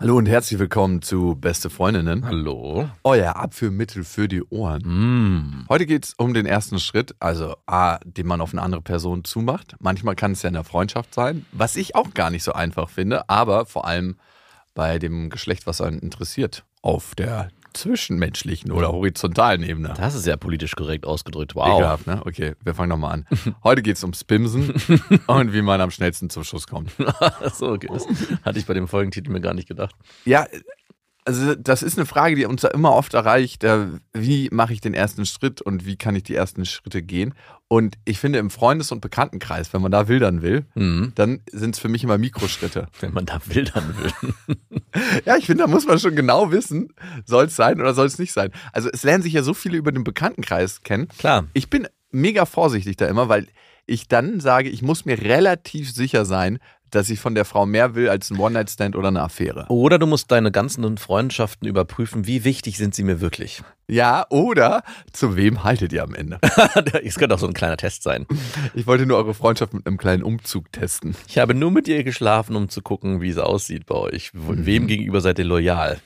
Hallo und herzlich willkommen zu Beste Freundinnen. Hallo. Euer Abführmittel für die Ohren. Mm. Heute geht es um den ersten Schritt, also A, den man auf eine andere Person zumacht. Manchmal kann es ja in der Freundschaft sein, was ich auch gar nicht so einfach finde, aber vor allem bei dem Geschlecht, was einen interessiert, auf der zwischenmenschlichen oder horizontalen Ebene. Das ist ja politisch korrekt ausgedrückt. Wow. Ekelhaft, ne? Okay, wir fangen nochmal an. Heute geht es ums Bimsen und wie man am schnellsten zum Schuss kommt. so, okay. Das hatte ich bei dem Folgentitel mir gar nicht gedacht. Ja, also das ist eine Frage, die uns da immer oft erreicht. äh, Wie mache ich den ersten Schritt und wie kann ich die ersten Schritte gehen? Und ich finde, im Freundes- und Bekanntenkreis, wenn man da wildern will, Mhm. dann sind es für mich immer Mikroschritte. Wenn man da wildern will. Ja, ich finde, da muss man schon genau wissen, soll es sein oder soll es nicht sein. Also es lernen sich ja so viele über den Bekanntenkreis kennen. Klar. Ich bin mega vorsichtig da immer, weil ich dann sage, ich muss mir relativ sicher sein, dass ich von der Frau mehr will als ein One-Night-Stand oder eine Affäre. Oder du musst deine ganzen Freundschaften überprüfen, wie wichtig sind sie mir wirklich. Ja, oder zu wem haltet ihr am Ende? Es könnte auch so ein kleiner Test sein. Ich wollte nur eure Freundschaft mit einem kleinen Umzug testen. Ich habe nur mit ihr geschlafen, um zu gucken, wie es aussieht bei euch. Wem gegenüber seid ihr loyal?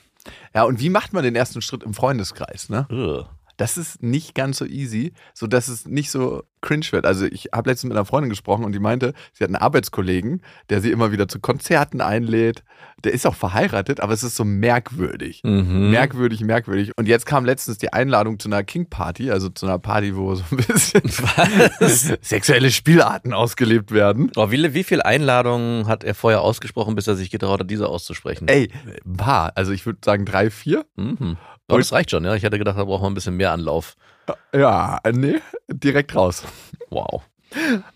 Ja, und wie macht man den ersten Schritt im Freundeskreis, ne? Ugh. Das ist nicht ganz so easy, so dass es nicht so cringe wird. Also ich habe letztens mit einer Freundin gesprochen und die meinte, sie hat einen Arbeitskollegen, der sie immer wieder zu Konzerten einlädt. Der ist auch verheiratet, aber es ist so merkwürdig. Mhm. Merkwürdig, merkwürdig. Und jetzt kam letztens die Einladung zu einer King Party, also zu einer Party, wo so ein bisschen sexuelle Spielarten ausgelebt werden. Oh, wie, wie viele Einladungen hat er vorher ausgesprochen, bis er sich getraut hat, diese auszusprechen? Ey, ein paar. Also ich würde sagen drei, vier. Mhm. Aber das reicht schon, ja. Ich hätte gedacht, da braucht man ein bisschen mehr Anlauf. Ja, nee, direkt raus. Wow.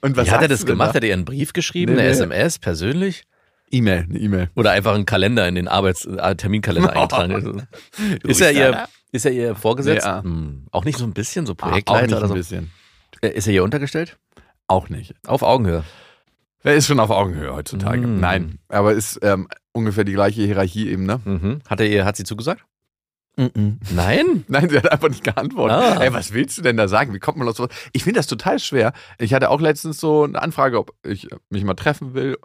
Und was Wie hat er das gemacht? da? Hat er ihr einen Brief geschrieben, Nee, eine nee. SMS, persönlich? E-Mail, eine E-Mail. Oder einfach einen Kalender in den Arbeits äh, Terminkalender eingetragen? ist, er ihr, ist er ihr vorgesetzt? Nee, ah. Hm. Auch nicht so ein bisschen, so Ah, auch Projektleiter nicht oder ein so? bisschen. Äh, Ist er ihr untergestellt? Auch nicht. Auf Augenhöhe. Er ist schon auf Augenhöhe heutzutage. Mm. Nein, aber ist ähm, ungefähr die gleiche Hierarchieebene. Mhm. Hat er ihr, hat sie zugesagt? Nein? Nein, sie hat einfach nicht geantwortet. Ah. Ey, was willst du denn da sagen? Wie kommt man auf sowas? Ich finde das total schwer. Ich hatte auch letztens so eine Anfrage, ob ich mich mal treffen will.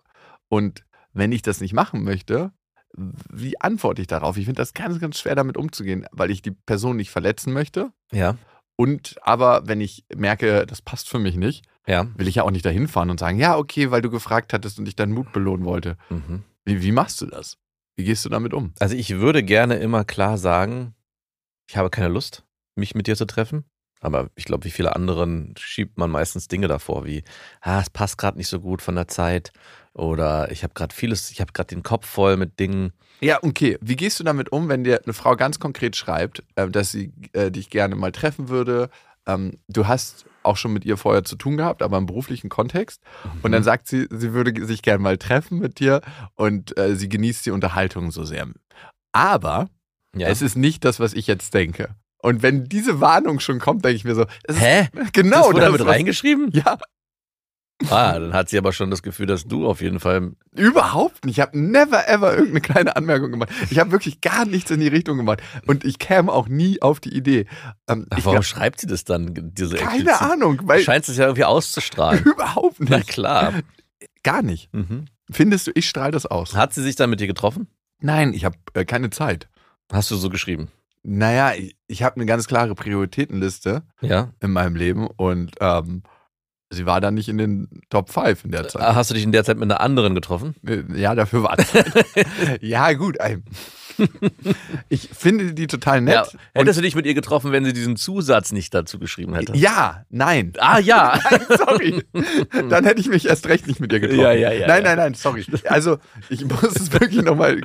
Und wenn ich das nicht machen möchte, wie antworte ich darauf? Ich finde das ganz, ganz schwer, damit umzugehen, weil ich die Person nicht verletzen möchte. Ja. Und aber, wenn ich merke, das passt für mich nicht, Ja. will ich ja auch nicht dahin fahren und sagen, ja, okay, weil du gefragt hattest und ich deinen Mut belohnen wollte. Mhm. Wie, wie machst du das? Wie gehst du damit um? Also ich würde gerne immer klar sagen, ich habe keine Lust, mich mit dir zu treffen. Aber ich glaube, wie viele anderen schiebt man meistens Dinge davor, wie, ah, es passt gerade nicht so gut von der Zeit oder ich habe gerade vieles, ich habe gerade den Kopf voll mit Dingen. Ja, okay. Wie gehst du damit um, wenn dir eine Frau ganz konkret schreibt, äh, dass sie äh, dich gerne mal treffen würde? Ähm, du hast auch schon mit ihr vorher zu tun gehabt, aber im beruflichen Kontext. Und Mhm. dann sagt sie, sie würde sich gerne mal treffen mit dir und äh, sie genießt die Unterhaltung so sehr. Aber Ja. es ist nicht das, was ich jetzt denke. Und wenn diese Warnung schon kommt, denke ich mir so, es Hä? genau das wurde das, damit was- reingeschrieben? Ja, Ah, dann hat sie aber schon das Gefühl, dass du auf jeden Fall. Überhaupt nicht. Ich habe never ever irgendeine kleine Anmerkung gemacht. Ich habe wirklich gar nichts in die Richtung gemacht. Und ich käme auch nie auf die Idee. Ähm, Ach, warum glaub, schreibt sie das dann? Diese keine explizit- Ahnung, Du weil scheinst es ja irgendwie auszustrahlen. überhaupt Na nicht. klar. Gar nicht. Mhm. Findest du, ich strahle das aus? Hat sie sich dann mit dir getroffen? Nein, ich habe äh, keine Zeit. Hast du so geschrieben? Naja, ich, ich habe eine ganz klare Prioritätenliste Ja. in meinem Leben und ähm, sie war dann nicht in den Top 5 in der Zeit. Ah, Hast du dich in der Zeit mit einer anderen getroffen? Äh, Ja, dafür war es. ja, gut. Ich finde die total nett. Ja. Hättest du dich mit ihr getroffen, wenn sie diesen Zusatz nicht dazu geschrieben hätte? Ja, nein. Ah ja. sorry. Dann hätte ich mich erst recht nicht mit dir getroffen. Ja, ja, ja, Nein, nein, nein, sorry. Also, ich muss es wirklich nochmal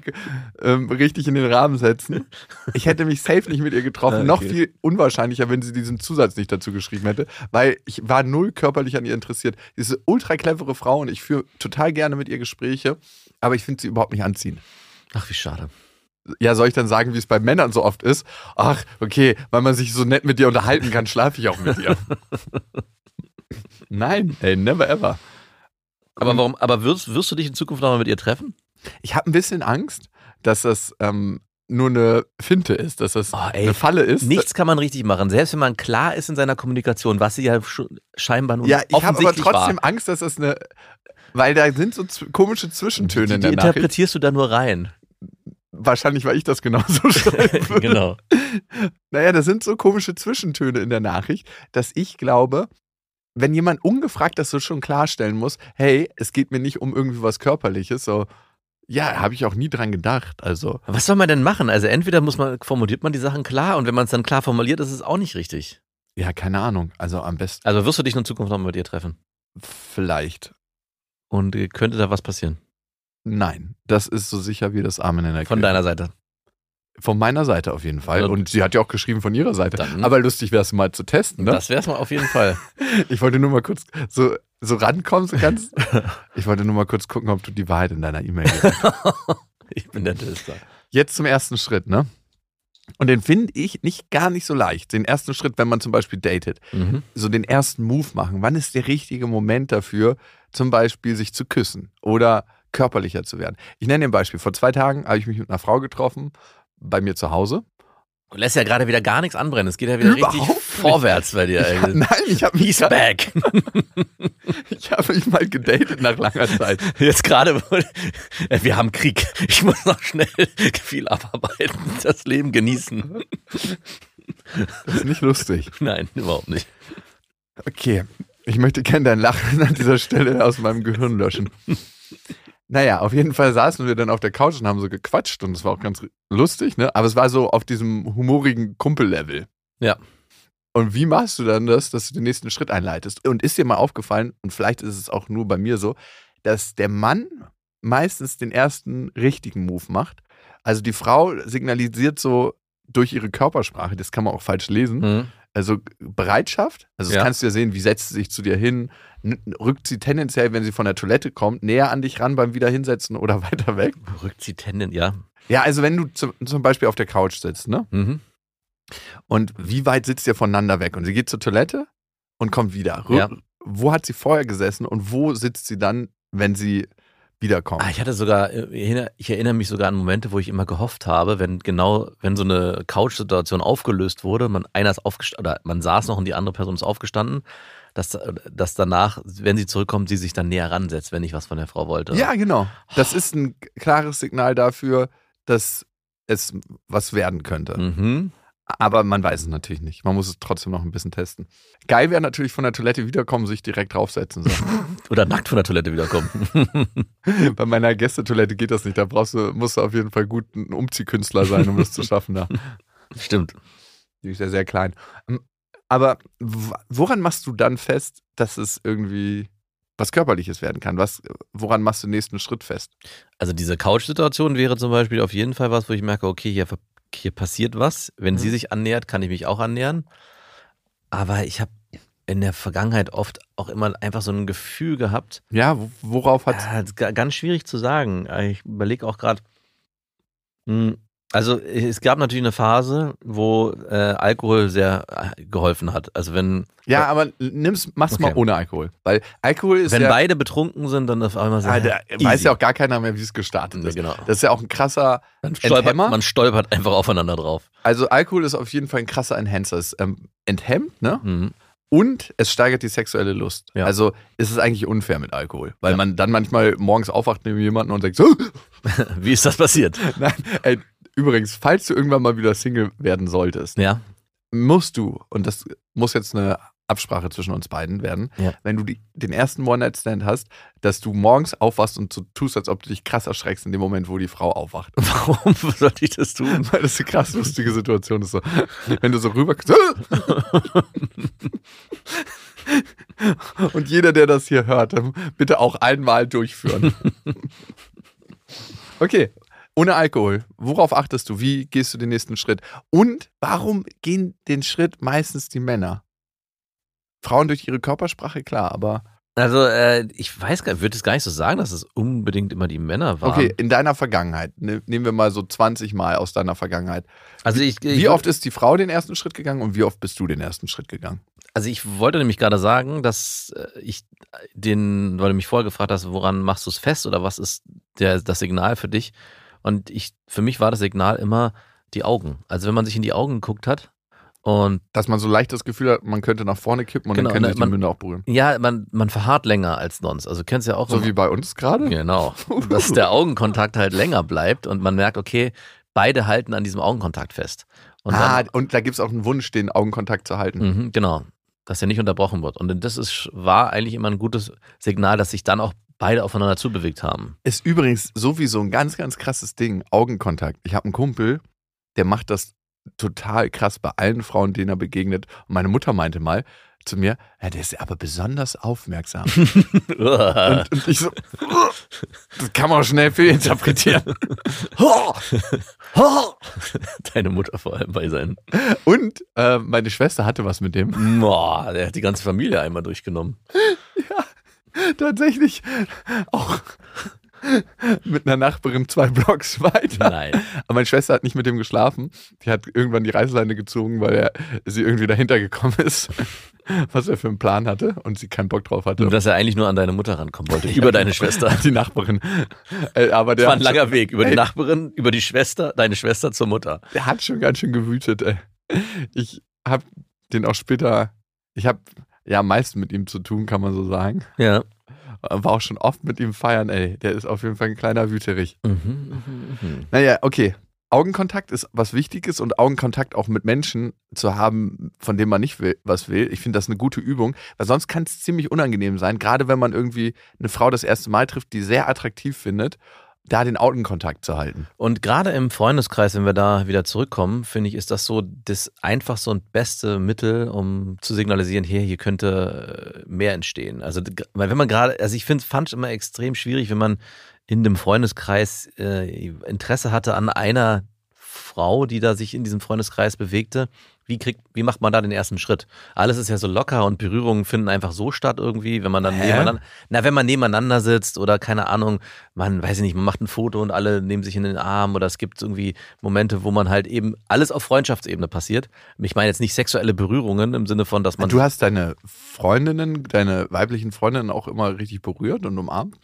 ähm, richtig in den Rahmen setzen. Ich hätte mich safe nicht mit ihr getroffen. Ah, Noch okay. viel unwahrscheinlicher, wenn sie diesen Zusatz nicht dazu geschrieben hätte, weil ich war null körperlich an ihr interessiert. Sie ist eine ultra clevere Frau und ich führe total gerne mit ihr Gespräche, aber ich finde sie überhaupt nicht anziehend. Ach, wie schade. Ja, soll ich dann sagen, wie es bei Männern so oft ist? Ach, okay, weil man sich so nett mit dir unterhalten kann, schlafe ich auch mit dir. Nein, ey, never ever. Aber warum, aber wirst, wirst du dich in Zukunft nochmal mit ihr treffen? Ich habe ein bisschen Angst, dass das ähm, nur eine Finte ist, dass das Oh, ey, eine Falle ist. Nichts kann man richtig machen, selbst wenn man klar ist in seiner Kommunikation, was sie ja scheinbar nur Ja, ich habe aber trotzdem war. Angst, dass das eine, weil da sind so komische Zwischentöne Die, in die der Nachricht. interpretierst du da nur rein. Wahrscheinlich, weil ich das genauso schreibe. genau. Naja, das sind so komische Zwischentöne in der Nachricht, dass ich glaube, wenn jemand ungefragt das so schon klarstellen muss, hey, es geht mir nicht um irgendwie was Körperliches, so, ja, habe ich auch nie dran gedacht. Also, Was soll man denn machen? Also entweder muss man, formuliert man die Sachen klar und wenn man es dann klar formuliert, ist es auch nicht richtig. ja, keine Ahnung. Also am besten Also wirst du dich in Zukunft nochmal mit ihr treffen. vielleicht. Und äh, könnte da was passieren? Nein, das ist so sicher wie das Amen in der Von Kirche. deiner Seite. Von meiner Seite auf jeden Fall. Ja, Und sie hat ja auch geschrieben von ihrer Seite. Dann- Aber lustig wäre es mal zu testen, ne? Das wäre es mal auf jeden Fall. Ich wollte nur mal kurz so, so rankommen, so ganz. ich wollte nur mal kurz gucken, ob du die Wahrheit in deiner E-Mail gibst. ich bin der Tester. Jetzt zum ersten Schritt, ne? Und den finde ich nicht gar nicht so leicht. Den ersten Schritt, wenn man zum Beispiel datet, Mhm. so den ersten Move machen. Wann ist der richtige Moment dafür, zum Beispiel sich zu küssen oder körperlicher zu werden? Ich nenne dir ein Beispiel. Vor zwei Tagen habe ich mich mit einer Frau getroffen, bei mir zu Hause. Du lässt ja gerade wieder gar nichts anbrennen. Es geht ja wieder Überhaupt richtig nicht. vorwärts bei dir. Ey. nein, ich habe mich, He's back. ich hab mich mal gedatet nach langer Zeit. Jetzt gerade, äh, wir haben Krieg. Ich muss noch schnell viel abarbeiten, das Leben genießen. Das ist nicht lustig. Nein, überhaupt nicht. Okay, ich möchte gerne dein Lachen an dieser Stelle aus meinem Gehirn löschen. Naja, auf jeden Fall saßen wir dann auf der Couch und haben so gequatscht und es war auch ganz lustig, ne? Aber es war so auf diesem humorigen Kumpellevel. Ja. Und wie machst du dann das, dass du den nächsten Schritt einleitest? Und ist dir mal aufgefallen, und vielleicht ist es auch nur bei mir so, dass der Mann meistens den ersten richtigen Move macht. Also die Frau signalisiert so durch ihre Körpersprache, das kann man auch falsch lesen, Mhm. Also Bereitschaft, also das Ja. kannst du ja sehen, wie setzt sie sich zu dir hin, rückt sie tendenziell, wenn sie von der Toilette kommt, näher an dich ran beim Wiederhinsetzen oder weiter weg. Rückt sie Tenden, ja. Ja, also wenn du zum, zum Beispiel auf der Couch sitzt, ne? Mhm. Und wie weit sitzt ihr voneinander weg? Und sie geht zur Toilette und kommt wieder. Rü- Ja. Wo hat sie vorher gesessen und wo sitzt sie dann, wenn sie wiederkommt? Ah, ich hatte sogar, äh, ich erinnere- ich erinnere mich sogar an Momente, wo ich immer gehofft habe, wenn genau, wenn so eine Couch-Situation aufgelöst wurde, man einer ist aufgestanden, oder man saß noch und die andere Person ist aufgestanden, dass, dass danach, wenn sie zurückkommt, sie sich dann näher ransetzt, wenn ich was von der Frau wollte. Ja, genau. Das ist ein klares Signal dafür, dass es was werden könnte. Mhm. Aber man weiß es natürlich nicht. Man muss es trotzdem noch ein bisschen testen. Geil wäre natürlich von der Toilette wiederkommen, sich direkt draufsetzen. Oder nackt von der Toilette wiederkommen. Bei meiner Gästetoilette geht das nicht. Da brauchst du, musst du auf jeden Fall gut ein Umziehkünstler sein, um das zu schaffen. Da. Stimmt. Die ist ja sehr klein. Ähm, Aber woran machst du dann fest, dass es irgendwie was Körperliches werden kann? Was, woran machst du den nächsten Schritt fest? Also diese Couch-Situation wäre zum Beispiel auf jeden Fall was, wo ich merke, okay, hier, hier passiert was. Wenn Mhm. sie sich annähert, kann ich mich auch annähern. Aber ich habe in der Vergangenheit oft auch immer einfach so ein Gefühl gehabt, Ja, wo- worauf hat. Ja, ga- ganz schwierig zu sagen. Ich überlege auch gerade. Also es gab natürlich eine Phase, wo äh, Alkohol sehr äh, geholfen hat. Also wenn, Ja, aber nimm's, mach's Okay. mal ohne Alkohol. Weil Alkohol ist wenn ja. beide betrunken sind, dann auf einmal so. Ah, da easy. weiß ja auch gar keiner mehr, wie es gestartet ist. genau. Das ist ja auch ein krasser. Man stolpert, Enthemmer? man stolpert einfach aufeinander drauf. Also Alkohol ist auf jeden Fall ein krasser Enhancer. Es ähm, enthemmt, ne? Mhm. Und es steigert die sexuelle Lust. Ja. Also ist es eigentlich unfair mit Alkohol. Weil Ja. man dann manchmal morgens aufwacht neben jemanden und denkt so, Wie ist das passiert? nein, ey, übrigens, falls du irgendwann mal wieder Single werden solltest, Ja. musst du, und das muss jetzt eine Absprache zwischen uns beiden werden, Ja. wenn du die, den ersten One-Night-Stand hast, dass du morgens aufwachst und so tust, als ob du dich krass erschreckst in dem Moment, wo die Frau aufwacht. Warum sollte ich das tun? Weil das eine krass lustige Situation ist. So. Wenn du so rüber. Und jeder, der das hier hört, bitte auch einmal durchführen. Okay, ohne Alkohol. Worauf achtest du? Wie gehst du den nächsten Schritt? Und warum gehen den Schritt meistens die Männer? Frauen durch ihre Körpersprache, klar, aber Also, äh, ich weiß gar nicht, würde es gar nicht so sagen, dass es unbedingt immer die Männer waren. Okay, in deiner Vergangenheit. Ne, nehmen wir mal so 20 Mal aus deiner Vergangenheit. Also ich, ich Wie oft ist die Frau den ersten Schritt gegangen und wie oft bist du den ersten Schritt gegangen? Also ich wollte nämlich gerade sagen, dass äh, ich den, weil du mich vorher gefragt hast, woran machst du es fest oder was ist der, das Signal für dich? Und ich, für mich war das Signal immer die Augen. Also wenn man sich in die Augen geguckt hat und Dass man so leicht das Gefühl hat, man könnte nach vorne kippen und Genau, dann können ne, sich die man- Münder auch berühren. ja, man, man verharrt länger als sonst. Also du kennst ja auch So wie bei uns gerade? Genau. Dass der Augenkontakt halt länger bleibt und man merkt, okay, beide halten an diesem Augenkontakt fest. Und ah, dann, und da gibt es auch einen Wunsch, den Augenkontakt zu halten. mhm, genau, dass er nicht unterbrochen wird. Und das ist, war eigentlich immer ein gutes Signal, dass sich dann auch beide aufeinander zubewegt haben. Ist übrigens sowieso ein ganz, ganz krasses Ding. Augenkontakt. Ich habe einen Kumpel, der macht das total krass bei allen Frauen, denen er begegnet. Und meine Mutter meinte mal zu mir, ja, der ist aber besonders aufmerksam. und, und ich so, das kann man auch schnell fehlinterpretieren. Deine Mutter vor allem bei seinen. und äh, meine Schwester hatte was mit dem. Boah, der hat die ganze Familie einmal durchgenommen. Tatsächlich auch mit einer Nachbarin zwei Blocks weiter. Nein. Aber meine Schwester hat nicht mit dem geschlafen. Die hat irgendwann die Reißleine gezogen, weil er sie irgendwie dahinter gekommen ist, was er für einen Plan hatte und sie keinen Bock drauf hatte. Und dass er eigentlich nur an deine Mutter rankommen wollte, über deine Schwester. Die Nachbarin. Äh, Aber Das der, war ein langer Weg, über die. Nachbarin, über die Schwester, deine Schwester zur Mutter. der hat schon ganz schön gewütet. Ey. Ich habe den auch später, ich habe ja am meisten mit ihm zu tun, kann man so sagen. Ja. War auch schon oft mit ihm feiern, ey. Der ist auf jeden Fall ein kleiner Wüterich. Mhm, mhm, mhm. Naja, okay. Augenkontakt ist was Wichtiges und Augenkontakt auch mit Menschen zu haben, von denen man nicht will, was will. Ich finde das eine gute Übung, weil sonst kann es ziemlich unangenehm sein, gerade wenn man irgendwie eine Frau das erste Mal trifft, die sehr attraktiv findet, da den Augenkontakt zu halten. Und gerade im Freundeskreis, wenn wir da wieder zurückkommen, finde ich, ist das so das einfachste und beste Mittel, um zu signalisieren, hier, hier könnte äh, mehr entstehen. Also, wenn man gerade, also ich finde, fand es immer extrem schwierig, wenn man in dem Freundeskreis äh, Interesse hatte an einer Frau, die da sich in diesem Freundeskreis bewegte. Wie kriegt, wie macht man da den ersten Schritt? Alles ist ja so locker und Berührungen finden einfach so statt irgendwie, wenn man dann Hä? nebeneinander, na, wenn man nebeneinander sitzt oder keine Ahnung, man weiß ich nicht, man macht ein Foto und alle nehmen sich in den Arm oder es gibt irgendwie Momente, wo man halt eben alles auf Freundschaftsebene passiert. Ich meine jetzt nicht sexuelle Berührungen im Sinne von, dass man du hast deine Freundinnen, deine weiblichen Freundinnen auch immer richtig berührt und umarmt?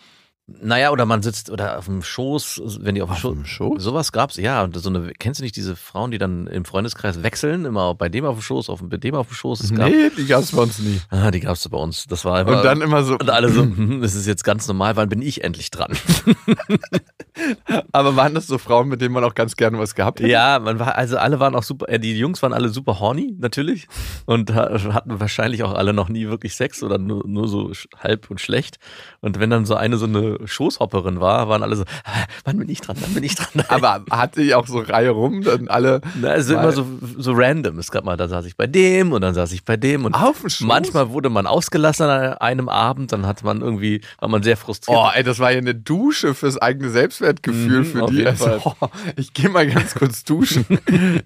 Naja, oder man sitzt oder auf dem Schoß, wenn die auf dem Auf Schoß. dem Schoß? Sowas gab's, ja. Und so eine, kennst du nicht diese Frauen, die dann im Freundeskreis wechseln, immer bei dem auf dem Schoß, auf bei dem auf dem Schoß? Es gab, Nee, die gab es bei uns nie. ah, die gab's bei uns. Das war immer, Und dann immer so. und alle so, hm, das ist jetzt ganz normal, wann bin ich endlich dran? Aber waren das so Frauen, mit denen man auch ganz gerne was gehabt hätte? Ja, man war, also alle waren auch super, äh, die Jungs waren alle super horny, natürlich. Und ha- hatten wahrscheinlich auch alle noch nie wirklich Sex oder nur, nur so halb und schlecht. Und wenn dann so eine so eine Schoßhopperin war, waren alle so, "Ah, wann bin ich dran, wann bin ich dran? Aber hatte ich auch so Reihe rum, dann alle Na, also Weil- immer so, so random. Es gab mal, da saß ich bei dem und dann saß ich bei dem und auf manchmal wurde man ausgelassen an einem Abend, dann hatte man irgendwie, war man sehr frustriert. Oh, ey, das war ja eine Dusche fürs eigene Selbstwertgefühl Mhm, für die. Also, Fall. oh, ich gehe mal ganz kurz duschen.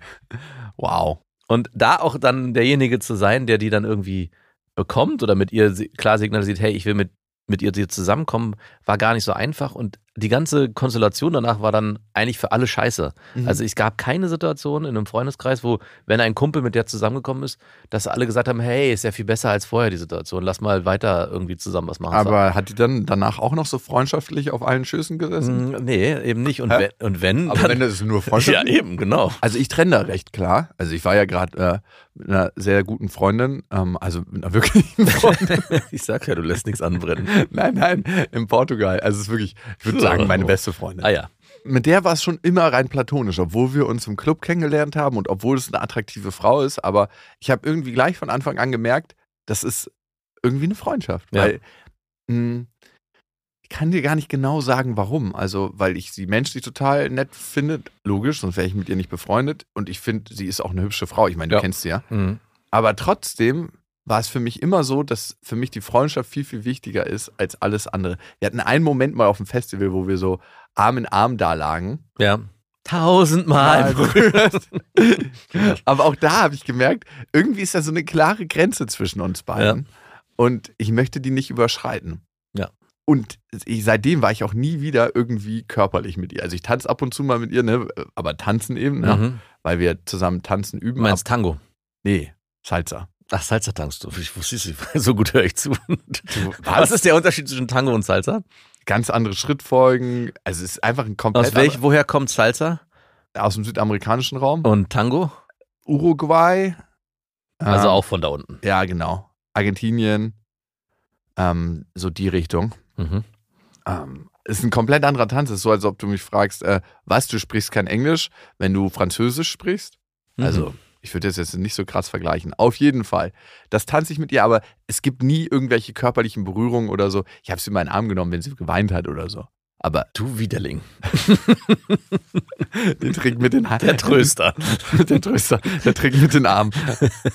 wow. Und da auch dann derjenige zu sein, der die dann irgendwie bekommt oder mit ihr klar signalisiert, hey, ich will mit, mit ihr zusammenkommen, war gar nicht so einfach. Und die ganze Konstellation danach war dann eigentlich für alle scheiße. Mhm. Also es gab keine Situation in einem Freundeskreis, wo, wenn ein Kumpel mit der zusammengekommen ist, dass alle gesagt haben, hey, ist ja viel besser als vorher die Situation, lass mal weiter irgendwie zusammen was machen. Aber hat die dann danach auch noch so freundschaftlich auf allen Schüssen gesessen? Mm, Nee, eben nicht. Und Hä? wenn, und wenn Aber dann, wenn das nur ja, freundschaftlich eben, genau. Also ich trenne da recht klar. Also ich war ja gerade äh, mit einer sehr guten Freundin, ähm, also mit einer wirklichen Freundin. Ich sag ja, du lässt nichts anbrennen. nein, nein, in Portugal. Also es ist wirklich, ich würde sagen, meine beste Freundin. Ah ja. Mit der war es schon immer rein platonisch, obwohl wir uns im Club kennengelernt haben und obwohl es eine attraktive Frau ist. Aber ich habe irgendwie gleich von Anfang an gemerkt, das ist irgendwie eine Freundschaft. Ja. Weil mh, ich kann dir gar nicht genau sagen, warum. Also, weil ich sie menschlich total nett finde. Logisch, sonst wäre ich mit ihr nicht befreundet. Und ich finde, sie ist auch eine hübsche Frau. Ich meine, du Ja. kennst sie ja. Mhm. Aber trotzdem war es für mich immer so, dass für mich die Freundschaft viel, viel wichtiger ist als alles andere. Wir hatten einen Moment mal auf dem Festival, wo wir so Arm in Arm da lagen. Ja. Tausendmal. berührt. Aber auch da habe ich gemerkt, irgendwie ist da so eine klare Grenze zwischen uns beiden. und ich möchte die nicht überschreiten. Ja. Und ich, seitdem war ich auch nie wieder irgendwie körperlich mit ihr. Also ich tanze ab und zu mal mit ihr, ne? aber tanzen eben, ne? Mhm. weil wir zusammen tanzen üben. Du meinst Tango? ab, nee, Salsa. Ach, Salsa tankst du. Ich wusste es so gut höre ich zu. was? Ist der Unterschied zwischen Tango und Salsa? Ganz andere Schrittfolgen. Also es ist einfach ein komplett Aus welch, woher kommt Salsa aus dem südamerikanischen Raum. und Tango? Uruguay. Also ähm, auch von da unten. Ja, genau. Argentinien. Ähm, so die Richtung. Mhm. Ähm, ist ein komplett anderer Tanz. Es ist so, als ob du mich fragst, äh, was, du sprichst kein Englisch, wenn du Französisch sprichst. Mhm. Ich würde das jetzt nicht so krass vergleichen. Auf jeden Fall. Das tanze ich mit ihr, aber es gibt nie irgendwelche körperlichen Berührungen oder so. Ich habe sie in meinen Arm genommen, wenn sie geweint hat oder so. Aber Du Widerling. den Trick mit den Haaren. Der Tröster. der Tröster. Der Trick mit den Armen.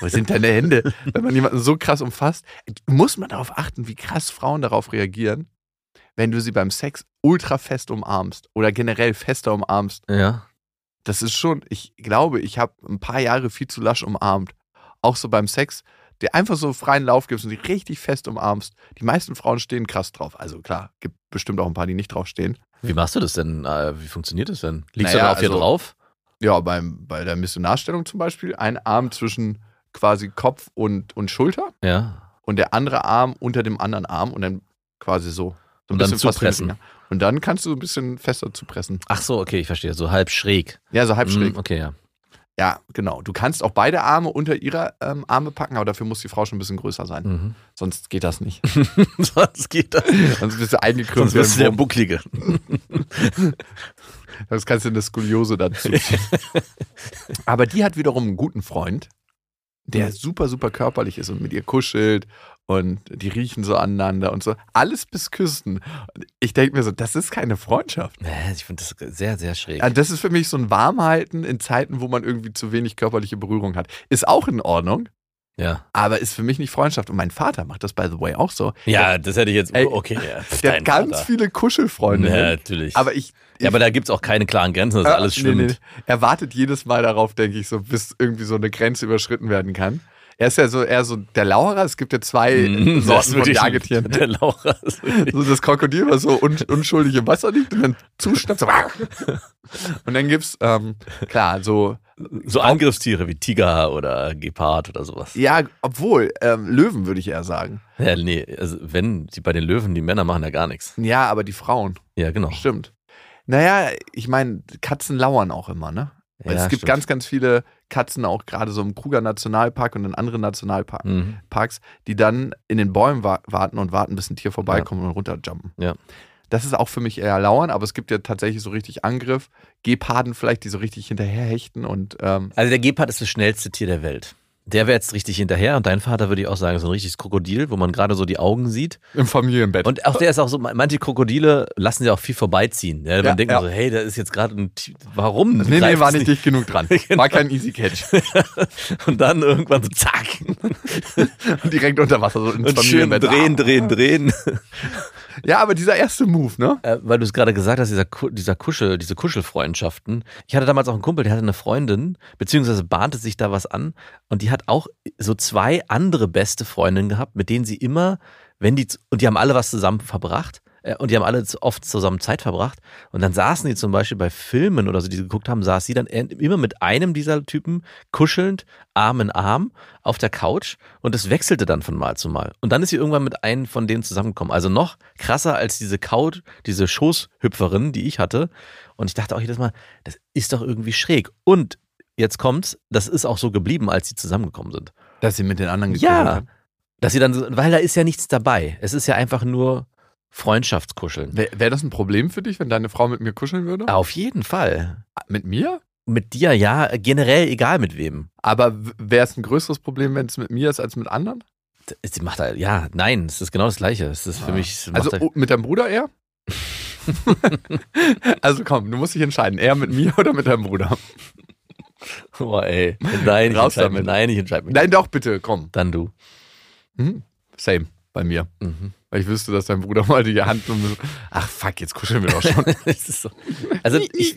Wo sind deine Hände? Wenn man jemanden so krass umfasst, muss man darauf achten, wie krass Frauen darauf reagieren, wenn du sie beim Sex ultra fest umarmst oder generell fester umarmst. Ja. Das ist schon, ich glaube, ich habe ein paar Jahre viel zu lasch umarmt. Auch so beim Sex, dir einfach so freien Lauf gibst und sie richtig fest umarmst. Die meisten Frauen stehen krass drauf. Also klar, gibt bestimmt auch ein paar, die nicht drauf stehen. Wie machst du das denn? Äh, Wie funktioniert das denn? Liegst Naja, du dann auf also- drauf? Ja, beim, bei der Missionarstellung zum Beispiel, ein Arm zwischen quasi Kopf und, und Schulter Ja. und der andere Arm unter dem anderen Arm und dann quasi so. so Und dann zupressen. Finger. Und dann kannst du ein bisschen fester zupressen. Ach so, okay, ich verstehe. So halb schräg. Ja, so halb schräg. Mm, Okay, ja. Ja, genau. Du kannst auch beide Arme unter ihre ähm, Arme packen, aber dafür muss die Frau schon ein bisschen größer sein. Mhm. Sonst geht das nicht. Sonst geht das. Sonst bist du eingekrümmt. Sonst wirst du der. Bucklige. Das kannst du in der Skoliose dazu. aber die hat wiederum einen guten Freund, der Mhm. super, super körperlich ist und mit ihr kuschelt und die riechen so aneinander und so. Alles bis Küssen. Ich denke mir so, das ist keine Freundschaft. Nee, Ich finde das sehr, sehr schräg. Also das ist für mich so ein Warmhalten in Zeiten, wo man irgendwie zu wenig körperliche Berührung hat. Ist auch in Ordnung, Ja. aber ist für mich nicht Freundschaft. Und mein Vater macht das, by the way, auch so. Ja, das hätte ich jetzt. Ey, okay, ja. Der hat ganz Vater. viele Kuschelfreunde. Ja, natürlich. Aber ich. ich ja, aber da gibt es auch keine klaren Grenzen, das ist äh, alles nee, schwimmend. nee. Er wartet jedes Mal darauf, denke ich, so, bis irgendwie so eine Grenze überschritten werden kann. Er ist ja so eher so der Lauerer. Es gibt ja zwei Mhm, Sorten von Jagetieren. Der wirklich- So das Krokodil, was so un unschuldig im Wasser liegt und dann zuschnappt. So. Und dann gibt's, ähm, klar, so so Angriffstiere wie Tiger oder Gepard oder sowas. Ja, obwohl, ähm, Löwen würde ich eher sagen. Ja, nee, also wenn die bei den Löwen, die Männer machen ja gar nichts. Ja, aber die Frauen, Ja, genau. stimmt. Naja, ich meine, Katzen lauern auch immer, ne? Weil Ja, es gibt stimmt. ganz, ganz viele Katzen, auch gerade so im Kruger Nationalpark und in anderen Nationalparks, Mhm. die dann in den Bäumen wa warten und warten, bis ein Tier vorbeikommt und runterjumpen. Ja. Das ist auch für mich eher lauern, aber es gibt ja tatsächlich so richtig Angriff. Geparden vielleicht, die so richtig hinterherhechten und ähm, Also der Gepard ist das schnellste Tier der Welt. Der wäre jetzt richtig hinterher und dein Vater würde ich auch sagen, so ein richtiges Krokodil, wo man gerade so die Augen sieht. im Familienbett. Und auch der ist auch so, manche Krokodile lassen ja auch viel vorbeiziehen. Ja, man Ja, denkt ja. so, hey, da ist jetzt gerade ein Tier, warum? nee, nee, war nicht dicht genug dran. Genau. War kein Easy Catch. Und dann irgendwann so zack. Und direkt unter Wasser, so ins Und schön Familienbett. drehen, drehen, drehen. Ja, aber dieser erste Move, ne? Äh, weil du es gerade gesagt hast, dieser, dieser Kuschel, diese Kuschelfreundschaften. Ich hatte damals auch einen Kumpel, der hatte eine Freundin, beziehungsweise bahnte sich da was an und die hat auch so zwei andere beste Freundinnen gehabt, mit denen sie immer, wenn die, und die haben alle was zusammen verbracht und die haben alle oft zusammen Zeit verbracht und dann saßen die zum Beispiel bei Filmen oder so, die sie geguckt haben, saß sie dann immer mit einem dieser Typen kuschelnd, Arm in Arm auf der Couch und es wechselte dann von Mal zu Mal. Und dann ist sie irgendwann mit einem von denen zusammengekommen. Also noch krasser als diese Couch, diese Schoßhüpferin, die ich hatte. Und ich dachte auch jedes Mal, das ist doch irgendwie schräg. Und jetzt kommt's, das ist auch so geblieben, als sie zusammengekommen sind. Dass sie mit den anderen gekuschelt Ja, hat. dass sie dann, weil da ist ja nichts dabei. Es ist ja einfach nur Freundschaftskuscheln. Wäre wär das ein Problem für dich, wenn deine Frau mit mir kuscheln würde? Auf jeden Fall. Mit mir? Mit dir, ja, generell egal mit wem. Aber wäre es ein größeres Problem, wenn es mit mir ist, als mit anderen? Sie macht halt, ja, nein, es ist genau das Gleiche. Es ist für Ah. mich, Also halt- oh, mit deinem Bruder eher? also komm, du musst dich entscheiden. Eher mit mir oder mit deinem Bruder? Boah, ey. Nein, ich Raus entscheide mich. damit. Nein, ich entscheide mich. Nein, doch, bitte, komm. Dann du. Mhm. Same, bei mir. Mhm. Weil ich wüsste, dass dein Bruder mal die Hand und ach fuck, jetzt kuscheln wir doch schon. So. Also ich,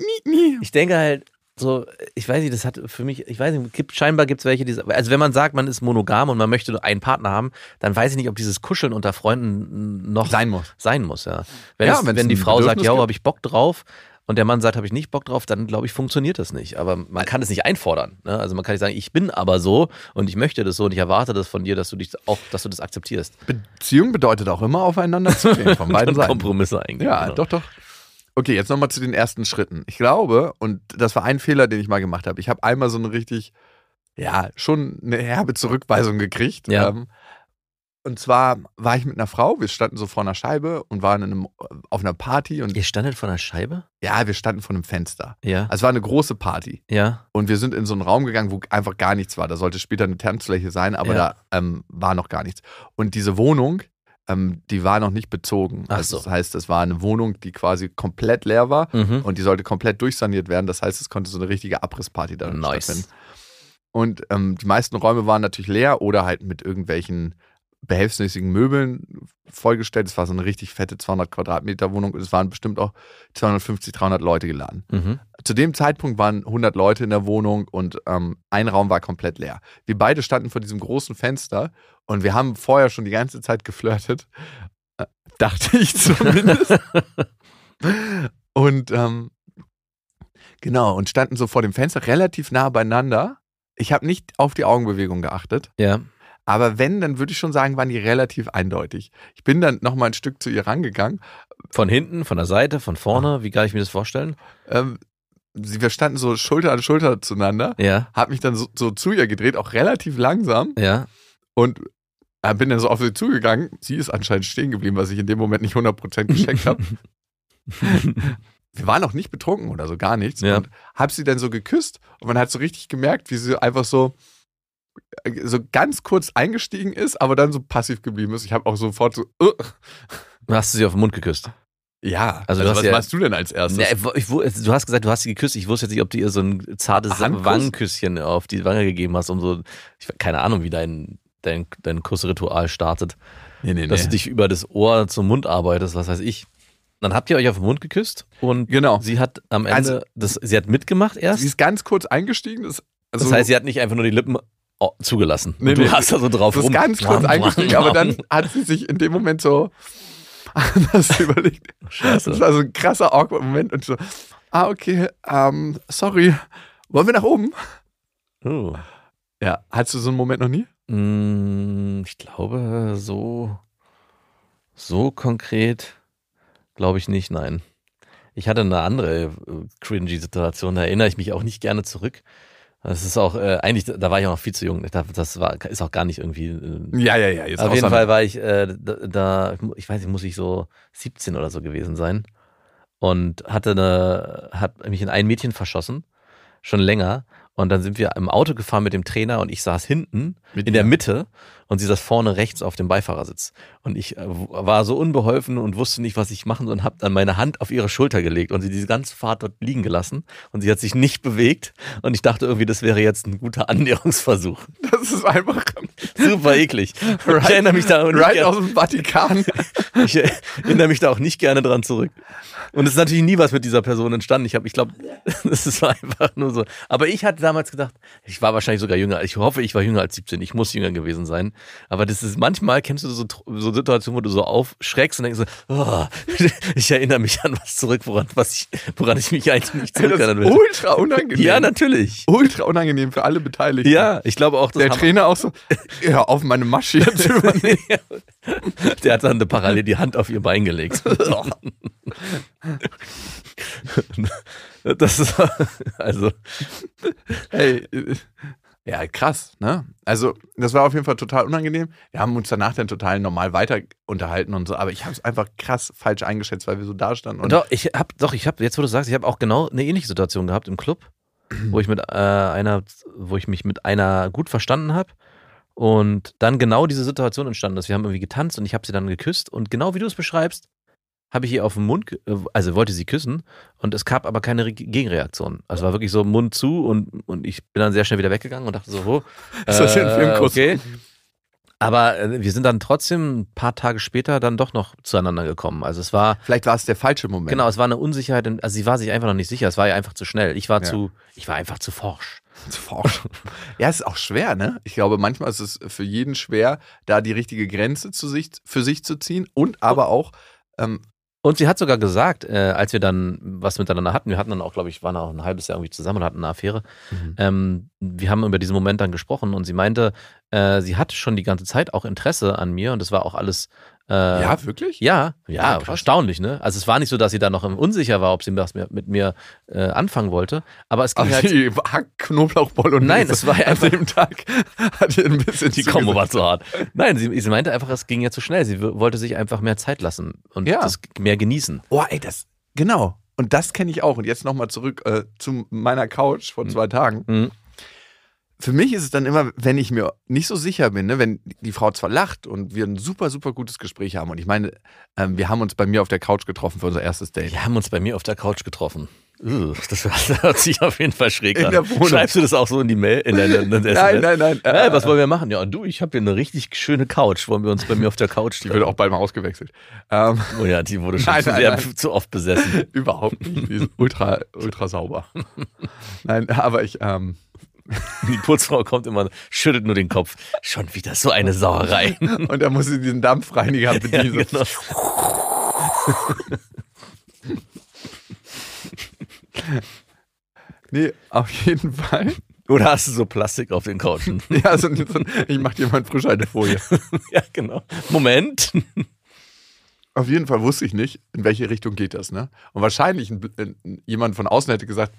ich denke halt, so, ich weiß nicht, das hat für mich, ich weiß nicht, gibt, scheinbar gibt es welche, die, also wenn man sagt, man ist monogam und man möchte nur einen Partner haben, dann weiß ich nicht, ob dieses Kuscheln unter Freunden noch Sein muss. sein muss, ja. Wenn, Ja, es, wenn die Frau sagt, Bedürfnis ja, gibt. habe ich Bock drauf und der Mann sagt, habe ich nicht Bock drauf, dann glaube ich, funktioniert das nicht. Aber man kann es nicht einfordern. Ne? Also man kann nicht sagen, ich bin aber so und ich möchte das so und ich erwarte das von dir, dass du dich auch, dass du das akzeptierst. Beziehung bedeutet auch immer aufeinander zugehen von beiden Seiten. Kompromisse eingehen. Ja, genau. doch, doch. Okay, jetzt nochmal zu den ersten Schritten. Ich glaube, und das war ein Fehler, den ich mal gemacht habe. Ich habe einmal so eine richtig, ja, schon eine herbe Zurückweisung gekriegt. Ja. Ähm, und zwar war ich mit einer Frau, wir standen so vor einer Scheibe und waren in einem, auf einer Party und Ihr standet vor einer Scheibe? ja, wir standen vor einem Fenster. Ja. Also es war eine große Party. Ja. Und wir sind in so einen Raum gegangen, wo einfach gar nichts war. Da sollte später eine Tanzfläche sein, aber Ja. da ähm, war noch gar nichts. Und diese Wohnung, ähm, die war noch nicht bezogen. Ach also so. Das heißt, es war eine Wohnung, die quasi komplett leer war Mhm. und die sollte komplett durchsaniert werden. Das heißt, es konnte so eine richtige Abrissparty da Nice. stattfinden. Und ähm, die meisten Räume waren natürlich leer oder halt mit irgendwelchen behelfsmäßigen Möbeln vollgestellt. Es war so eine richtig fette 200 Quadratmeter Wohnung und es waren bestimmt auch 250, 300 Leute geladen. Mhm. Zu dem Zeitpunkt waren 100 Leute in der Wohnung und ähm, ein Raum war komplett leer. Wir beide standen vor diesem großen Fenster und wir haben vorher schon die ganze Zeit geflirtet. Äh, dachte ich zumindest. und ähm, genau, und standen so vor dem Fenster relativ nah beieinander. Ich habe nicht auf die Augenbewegung geachtet, Ja. Aber wenn, dann würde ich schon sagen, waren die relativ eindeutig. Ich bin dann noch mal ein Stück zu ihr rangegangen. Von hinten, von der Seite, von vorne, wie kann ich mir das vorstellen? Ähm, sie, wir standen so Schulter an Schulter zueinander. Ja. habe mich dann so, so zu ihr gedreht, auch relativ langsam Ja. und äh, bin dann so auf sie zugegangen. Sie ist anscheinend stehen geblieben, was ich in dem Moment nicht 100% gescheckt habe. Wir waren auch nicht betrunken oder so, gar nichts. Ja. Und hab sie dann so geküsst und man hat so richtig gemerkt, wie sie einfach so so ganz kurz eingestiegen ist, aber dann so passiv geblieben ist. Ich habe auch sofort so, uh. Hast du sie auf den Mund geküsst? ja, Also hast was ja- machst du denn als erstes? Ja, ich, ich, du hast gesagt, du hast sie geküsst. Ich wusste jetzt nicht, ob du ihr so ein zartes Handkuss? Wangenküsschen auf die Wange gegeben hast, um so, ich keine Ahnung, wie dein, dein, dein Kussritual startet. nee, nee, Dass du dich über das Ohr zum Mund arbeitest, was weiß ich. Dann habt ihr euch auf den Mund geküsst und Genau. sie hat am Ende, Also- das, sie hat mitgemacht erst. Sie ist ganz kurz eingestiegen. Das, also, das heißt, sie hat nicht einfach nur die Lippen oh, zugelassen. Nee, du nee, hast da so drauf Das ist rum. ganz kurz eingestiegen, aber dann hat sie sich in dem Moment so anders überlegt. Scheiße. Das war so ein krasser awkward Moment und so, ah, okay, ähm, sorry, wollen wir nach oben? Oh. Ja, hattest du so einen Moment noch nie? Mm, Ich glaube, so, so konkret glaube ich nicht, nein. Ich hatte eine andere äh, cringy Situation, da erinnere ich mich auch nicht gerne zurück. Das ist auch, äh, eigentlich, da war ich auch noch viel zu jung. Da- Das war, ist auch gar nicht irgendwie. Äh, Ja, ja, ja. Jetzt auf jeden Fall war ich äh, da, da, ich weiß nicht, muss ich so 17 oder so gewesen sein. Und hatte eine, hat mich in ein Mädchen verschossen, schon länger. Und dann sind wir im Auto gefahren mit dem Trainer und ich saß hinten Mit in der? Mitte und sie saß vorne rechts auf dem Beifahrersitz. Und ich äh, war so unbeholfen und wusste nicht, was ich machen soll und habe dann meine Hand auf ihre Schulter gelegt und sie diese ganze Fahrt dort liegen gelassen. Und sie hat sich nicht bewegt. Und ich dachte irgendwie, das wäre jetzt ein guter Annäherungsversuch. Das ist einfach Super eklig. Right- ich erinnere mich da auch nicht right gerne- aus dem Vatikan. ich erinnere mich da auch nicht gerne dran zurück. Und es ist natürlich nie was mit dieser Person entstanden. Ich habe, ich glaube, das ist einfach nur so. Aber ich hatte damals gedacht, ich war wahrscheinlich sogar jünger. Ich hoffe, ich war jünger als 17. Ich muss jünger gewesen sein. Aber das ist manchmal kennst du so, so Situationen, wo du so aufschreckst und denkst so, oh, ich erinnere mich an was zurück, woran, was ich, woran ich mich eigentlich nicht zurückerinnern will. ultra unangenehm. Ja, natürlich. Ultra unangenehm für alle Beteiligten. Ja, ich glaube auch, Der Trainer auch so, ja, auf meine Masche jetzt übernehmen. Der hat dann parallel die Hand auf ihr Bein gelegt. Das ist also Hey, ja, krass, ne? Also, das war auf jeden Fall total unangenehm. Wir haben uns danach dann total normal weiter unterhalten und so, aber ich habe es einfach krass falsch eingeschätzt, weil wir so da standen. Und doch ich habe doch ich habe jetzt wo du sagst, ich habe auch genau eine ähnliche Situation gehabt im Club, wo ich mit äh, einer wo ich mich mit einer gut verstanden habe und dann genau diese Situation entstanden ist. Wir haben irgendwie getanzt und ich habe sie dann geküsst und genau wie du es beschreibst, habe ich ihr auf den Mund, äh, also wollte sie küssen und es gab aber keine Re Gegenreaktion. Also es war wirklich so Mund zu und, und ich bin dann sehr schnell wieder weggegangen und dachte so, oh, Ist das hier ein Filmkuss? Okay. Aber äh, wir sind dann trotzdem ein paar Tage später dann doch noch zueinander gekommen. Also es war, Vielleicht war es der falsche Moment. genau, es war eine Unsicherheit. Also sie war sich einfach noch nicht sicher. Es war ja einfach zu schnell. Ich war Ja. zu, ich war einfach zu forsch. zu forschen. ja, es ist auch schwer, ne? Ich glaube, manchmal ist es für jeden schwer, da die richtige Grenze zu sich, für sich zu ziehen und aber auch, ähm, Und sie hat sogar gesagt, äh, als wir dann was miteinander hatten, wir hatten dann auch, glaube ich, waren auch ein halbes Jahr irgendwie zusammen und hatten eine Affäre. Ähm, wir haben über diesen Moment dann gesprochen und sie meinte, äh, sie hatte schon die ganze Zeit auch Interesse an mir und es war auch alles. Äh, ja, wirklich? Ja, ja, Ah, krass. erstaunlich, ne? Also es war nicht so, dass sie da noch unsicher war, ob sie das mit mir äh, anfangen wollte, aber es ging Aber halt. die Hack-Knoblauch-Bolognese Nein, es war ja an einfach- dem Tag hat ihr ein bisschen Die Kombo war zu hart. Nein, sie, sie meinte einfach, es ging ja zu schnell. Sie wollte sich einfach mehr Zeit lassen und Ja. das mehr genießen. Oh, ey, das, genau. Und das kenne ich auch. Und jetzt nochmal zurück äh, zu meiner Couch vor zwei Tagen. Mhm. Für mich ist es dann immer, wenn ich mir nicht so sicher bin, ne, wenn die Frau zwar lacht und wir ein super, super gutes Gespräch haben. Und ich meine, ähm, wir haben uns bei mir auf der Couch getroffen für unser erstes Date. Wir haben uns bei mir auf der Couch getroffen. Das hört sich auf jeden Fall schräg In an. Schreibst du das auch so in die Mail? In der, in der Nein, nein, nein. Hey, was wollen wir machen? Ja, du, ich habe hier eine richtig schöne Couch. Wollen wir uns bei mir auf der Couch Die wird auch bald mal ausgewechselt. Ähm, Oh ja, die wurde schon Nein, zu, nein, sehr, nein. zu oft besessen. überhaupt nicht. Die ist ultra, ultra sauber. Nein, aber ich, ähm, Die Putzfrau kommt immer, schüttelt nur den Kopf. Schon wieder so eine Sauerei. und da muss sie diesen Dampfreiniger ja, bedienen. genau. Nee, auf jeden Fall. Oder hast du so Plastik auf den Couchen? Ja, so, so, ich mach dir mal eine Frischhaltefolie. ja, genau. Moment. Auf jeden Fall wusste ich nicht, in welche Richtung geht das, ne? Und wahrscheinlich ein, ein, jemand von außen hätte gesagt,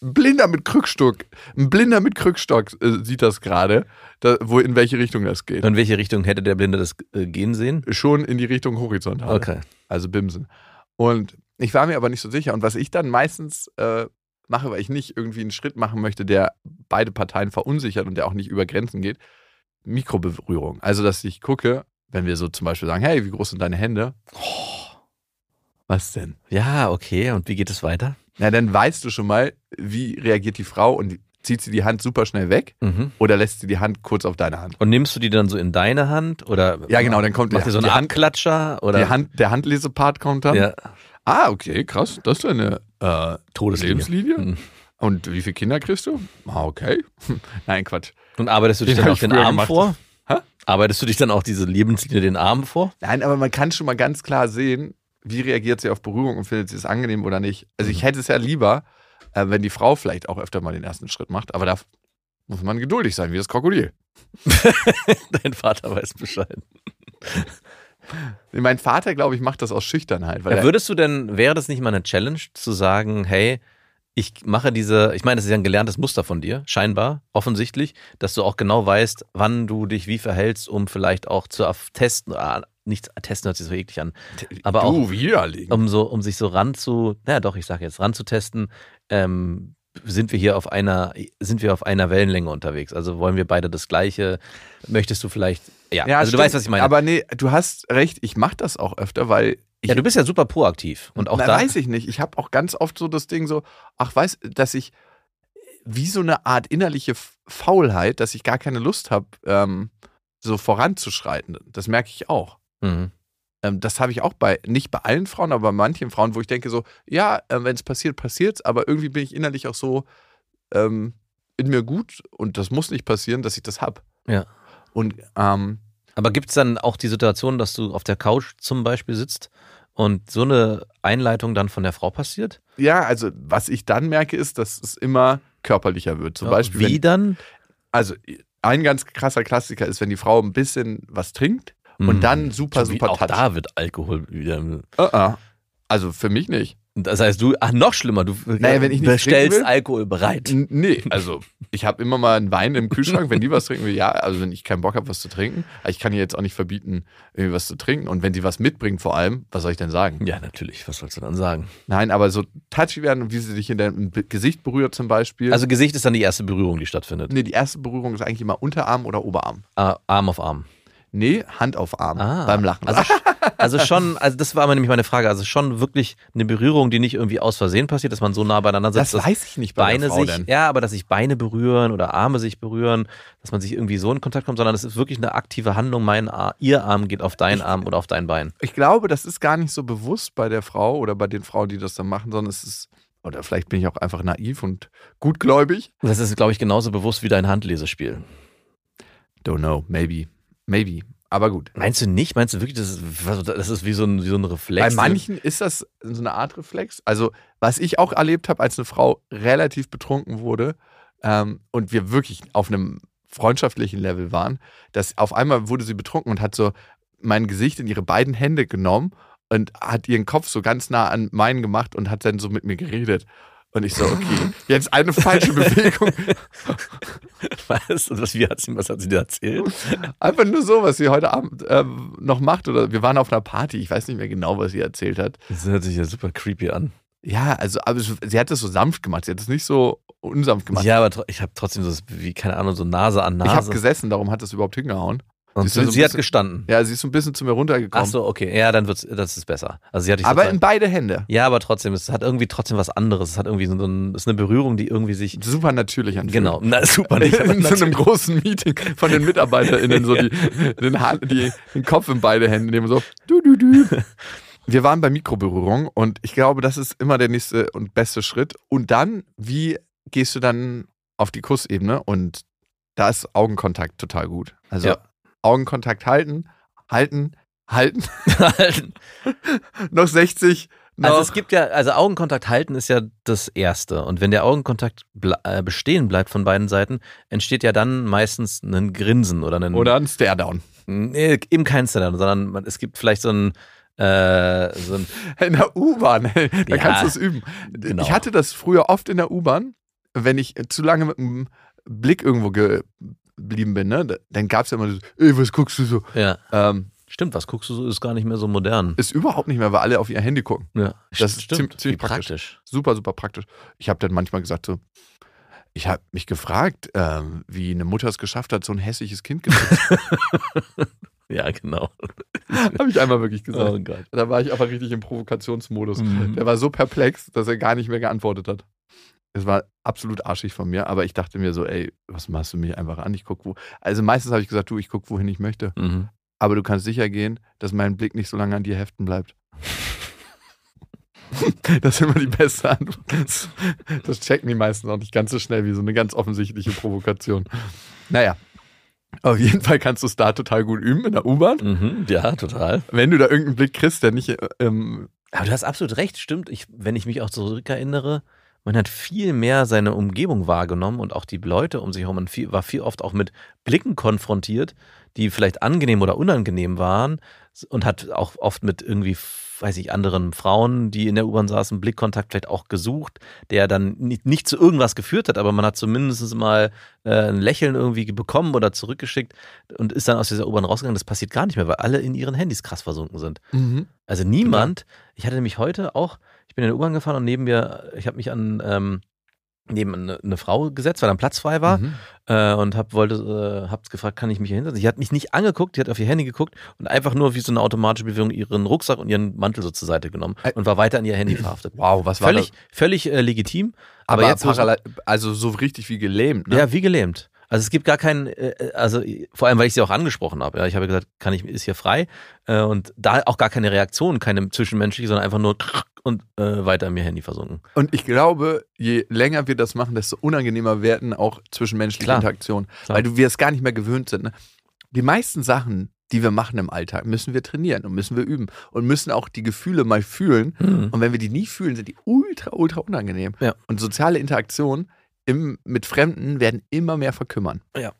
ein Blinder mit Krückstock, ein Blinder mit Krückstock äh, sieht das gerade, da, wo in welche Richtung das geht. In welche Richtung hätte der Blinde das äh, gehen sehen? Schon in die Richtung horizontal. Okay. Also Bimsen. Und ich war mir aber nicht so sicher. Und was ich dann meistens äh, mache, weil ich nicht irgendwie einen Schritt machen möchte, der beide Parteien verunsichert und der auch nicht über Grenzen geht, Mikroberührung. Also, dass ich gucke, wenn wir so zum Beispiel sagen, hey, wie groß sind deine Hände? Was denn? Ja, okay. Und wie geht es weiter? Na, dann weißt du schon mal, wie reagiert die Frau und zieht sie die Hand super schnell weg Mhm. oder lässt sie die Hand kurz auf deine Hand? Und nimmst du die dann so in deine Hand? Oder Ja, genau, dann kommt macht ihr so einen die Hand, Abklatscher? Oder? Hand, der Handlesepart kommt dann. Ja, Ah, okay, krass. Das ist eine äh, Todeslinie. Lebenslinie. Mhm. Und wie viele Kinder kriegst du? Ah, okay. Nein, Quatsch. Und arbeitest du dich Den dann ich den Arm gemacht. vor? Arbeitest du dich dann auch diese Lebenslinie den Arm vor? Nein, aber man kann schon mal ganz klar sehen, wie reagiert sie auf Berührung und findet sie es angenehm oder nicht. Also Mhm. ich hätte es ja lieber, äh, wenn die Frau vielleicht auch öfter mal den ersten Schritt macht, aber da muss man geduldig sein, wie das Krokodil. Dein Vater weiß Bescheid. Mein Vater, glaube ich, macht das aus Schüchternheit. Weil Ja, würdest du denn, wäre das nicht mal eine Challenge zu sagen, hey, ich mache diese, ich meine, das ist ja ein gelerntes Muster von dir, scheinbar, offensichtlich, dass du auch genau weißt, wann du dich wie verhältst, um vielleicht auch zu testen, ah, nicht testen hört sich so eklig an, aber auch du widerlegen. um so, um sich so ran zu, naja doch, ich sage jetzt, ranzutesten, ähm, sind wir hier auf einer, sind wir auf einer Wellenlänge unterwegs? Also wollen wir beide das Gleiche? Möchtest du vielleicht, ja, also stimmt. du weißt, was ich meine. Aber nee, du hast recht, ich mache das auch öfter, weil ich ja, du bist ja super proaktiv und auch Na, da. weiß ich nicht. Ich habe auch ganz oft so das Ding so, ach, weiß, dass ich wie so eine Art innerliche Faulheit, dass ich gar keine Lust habe, ähm, so voranzuschreiten. Das merke ich auch. Mhm. Ähm, das habe ich auch bei, nicht bei allen Frauen, aber bei manchen Frauen, wo ich denke so, ja, äh, wenn es passiert, passiert's, aber irgendwie bin ich innerlich auch so ähm, in mir gut und das muss nicht passieren, dass ich das habe. Ja. Und ähm, Aber gibt es dann auch die Situation, dass du auf der Couch zum Beispiel sitzt und so eine Einleitung dann von der Frau passiert? ja, also was ich dann merke, ist, dass es immer körperlicher wird. Zum Ja, Beispiel, Wie wenn, dann? also ein ganz krasser Klassiker ist, wenn die Frau ein bisschen was trinkt Mhm. und dann super, wie- super Auch touch. da wird Alkohol wieder. Uh -uh. Also für mich nicht. Das heißt, du, ach, noch schlimmer, du Naja, wenn ich nicht bestellst will- Alkohol bereit. Nee, also ich habe immer mal einen Wein im Kühlschrank, wenn die was trinken will, ja, also wenn ich keinen Bock habe, was zu trinken. Ich kann ihr jetzt auch nicht verbieten, irgendwie was zu trinken. Und wenn sie was mitbringt vor allem, was soll ich denn sagen? Ja, natürlich, was sollst du dann sagen? Nein, aber so touchy werden und wie sie dich in deinem Gesicht berührt zum Beispiel. Also Gesicht ist dann die erste Berührung, die stattfindet. nee, die erste Berührung ist eigentlich immer Unterarm oder Oberarm. Ah, Arm auf Arm. Nee, Hand auf Arm Ah. beim Lachen. Also, also schon, also das war aber nämlich meine Frage. Also schon wirklich eine Berührung, die nicht irgendwie aus Versehen passiert, dass man so nah beieinander das sitzt. dass weiß ich nicht bei Beine der Frau sich, denn. ja, aber dass sich Beine berühren oder Arme sich berühren, dass man sich irgendwie so in Kontakt kommt, sondern es ist wirklich eine aktive Handlung. Mein Ar ihr Arm geht auf deinen Arm oder auf dein Bein. Ich glaube, das ist gar nicht so bewusst bei der Frau oder bei den Frauen, die das dann machen, sondern es ist, oder vielleicht bin ich auch einfach naiv und gutgläubig. Das ist, glaube ich, genauso bewusst wie dein Handlesespiel. Don't know, maybe, maybe. Aber gut. Meinst du nicht? Meinst du wirklich, das ist, das ist wie so ein, wie so ein Reflex? Bei manchen ist das so eine Art Reflex. Also, was ich auch erlebt habe, als eine Frau relativ betrunken wurde ähm, und wir wirklich auf einem freundschaftlichen Level waren, dass auf einmal wurde sie betrunken und hat so mein Gesicht in ihre beiden Hände genommen und hat ihren Kopf so ganz nah an meinen gemacht und hat dann so mit mir geredet. Und ich so, okay, jetzt eine falsche Bewegung. Was? Was, wie hat sie, was hat sie dir erzählt? Einfach nur so, was sie heute Abend ähm, noch macht. Oder wir waren auf einer Party, ich weiß nicht mehr genau, was sie erzählt hat. Das hört sich ja super creepy an. Ja, also, aber sie hat das so sanft gemacht. Sie hat es nicht so unsanft gemacht. Ja, aber ich habe trotzdem so, wie, keine Ahnung, so Nase an ich habe Nase. gesessen, darum hat das überhaupt hingehauen. Siehst sie, so sie hat bisschen- gestanden. Ja, sie ist so ein bisschen zu mir runtergekommen. Ach so, okay. Ja, dann wird's, das ist besser. Also sie hat dich aber sozusagen- in beide Hände. Ja, aber trotzdem, es hat irgendwie trotzdem was anderes. Es hat irgendwie so ein, ist eine Berührung, die irgendwie sich. Super natürlich anfühlt. Genau, na, super nicht. In so einem großen Meeting von den MitarbeiterInnen so die, den, die, den Kopf in beide Hände nehmen, so du, du, du. Wir waren bei Mikroberührung und ich glaube, das ist immer der nächste und beste Schritt. Und dann, wie gehst du dann auf die Kussebene? Und da ist Augenkontakt total gut. Also Ja. Augenkontakt halten, halten, halten. Halten. noch 60. Noch. Also es gibt ja, also Augenkontakt halten ist ja das Erste. Und wenn der Augenkontakt ble äh, bestehen bleibt von beiden Seiten, entsteht ja dann meistens ein Grinsen oder ein. oder ein Stare-Down. Nee, eben kein Stand, sondern man, es gibt vielleicht so ein. Äh, so ein In der U-Bahn, da Ja, kannst du es üben. genau. Ich hatte das früher oft in der U-Bahn, wenn ich zu lange mit dem Blick irgendwo geblieben bin, ne? dann gab es ja immer so, ey, was guckst du so? ja, Ähm, stimmt, was guckst du so, ist gar nicht mehr so modern. ist überhaupt nicht mehr, weil alle auf ihr Handy gucken. Ja, Das ist stimmt. ziemlich- praktisch. praktisch. Super, super praktisch. Ich habe dann manchmal gesagt so, ich habe mich gefragt, ähm, wie eine Mutter es geschafft hat, so ein hässliches Kind gezeugt. Ja, genau. habe ich einmal wirklich gesagt. Oh Gott. Da war ich aber richtig im Provokationsmodus. Mhm. Der war so perplex, dass er gar nicht mehr geantwortet hat. Es war absolut arschig von mir, aber ich dachte mir so, ey, was machst du mich einfach an? Ich guck wo. Also meistens habe ich gesagt, du, ich guck, wohin ich möchte. Mhm. Aber du kannst sicher gehen, dass mein Blick nicht so lange an dir heften bleibt. Das ist immer die beste Antwort. Das, das checken die meisten auch nicht ganz so schnell wie so eine ganz offensichtliche Provokation. Naja, auf jeden Fall kannst du es da total gut üben in der U-Bahn. Mhm. Ja, total. Wenn du da irgendeinen Blick kriegst, der nicht ähm, Aber du hast absolut recht, stimmt. Ich, wenn ich mich auch zurückerinnere, man hat viel mehr seine Umgebung wahrgenommen und auch die Leute um sich herum. Man viel, war viel oft auch mit Blicken konfrontiert, die vielleicht angenehm oder unangenehm waren und hat auch oft mit irgendwie, weiß ich, anderen Frauen, die in der U-Bahn saßen, Blickkontakt vielleicht auch gesucht, der dann nicht, nicht zu irgendwas geführt hat, aber man hat zumindest mal äh, ein Lächeln irgendwie bekommen oder zurückgeschickt und ist dann aus dieser U-Bahn rausgegangen. Das passiert gar nicht mehr, weil alle in ihren Handys krass versunken sind. Also niemand, ich hatte nämlich heute auch, ich bin in der U-Bahn gefahren und neben mir, ich habe mich an ähm, neben eine, eine Frau gesetzt, weil dann Platz frei war Mhm. äh, und hab wollte, äh, hab's gefragt, kann ich mich hier hinsetzen? Sie hat mich nicht angeguckt, die hat auf ihr Handy geguckt und einfach nur wie so eine automatische Bewegung ihren Rucksack und ihren Mantel so zur Seite genommen und war weiter an ihr Handy verhaftet. Wow, was war Völlig, das? völlig äh, legitim, aber, Aber, jetzt parallel, also so richtig wie gelähmt, ne? ja, wie gelähmt. Also es gibt gar keinen, äh, also vor allem, weil ich sie auch angesprochen habe. Ja, ich habe gesagt, kann ich, ist hier frei äh, und da auch gar keine Reaktion, keine zwischenmenschliche, sondern einfach nur und äh, weiter in mir Handy versunken. Und ich glaube, je länger wir das machen, desto unangenehmer werden auch zwischenmenschliche Klar. Interaktionen. Klar. Weil du, wir es gar nicht mehr gewöhnt sind. Ne? Die meisten Sachen, die wir machen im Alltag, müssen wir trainieren und müssen wir üben und müssen auch die Gefühle mal fühlen. Hm. Und wenn wir die nie fühlen, sind die ultra, ultra unangenehm. Ja. Und soziale Interaktionen im, mit Fremden werden immer mehr verkümmern. Ja.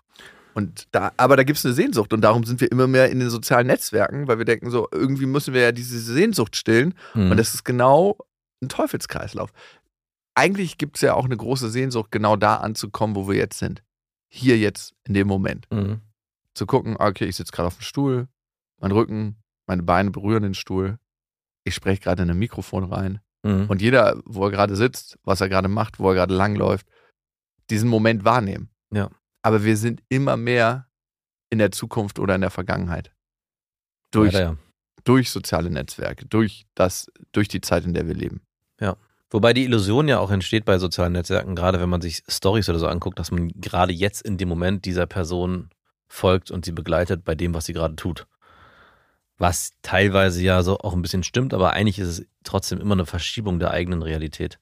Und da, aber da gibt es eine Sehnsucht und darum sind wir immer mehr in den sozialen Netzwerken, weil wir denken so, irgendwie müssen wir ja diese Sehnsucht stillen. Hm. Und das ist genau ein Teufelskreislauf. Eigentlich gibt es ja auch eine große Sehnsucht, genau da anzukommen, wo wir jetzt sind. Hier jetzt, in dem Moment. Mhm. Zu gucken, okay, ich sitze gerade auf dem Stuhl, mein Rücken, meine Beine berühren den Stuhl. Ich spreche gerade in ein Mikrofon rein. Mhm. Und jeder, wo er gerade sitzt, was er gerade macht, wo er gerade langläuft, diesen Moment wahrnehmen. Ja. Aber wir sind immer mehr in der Zukunft oder in der Vergangenheit. Durch, Leider ja. durch soziale Netzwerke, durch das, durch die Zeit, in der wir leben. Wobei die Illusion ja auch entsteht bei sozialen Netzwerken, gerade wenn man sich Stories oder so anguckt, dass man gerade jetzt in dem Moment dieser Person folgt und sie begleitet bei dem, was sie gerade tut. Was teilweise ja so auch ein bisschen stimmt, aber eigentlich ist es trotzdem immer eine Verschiebung der eigenen Realität.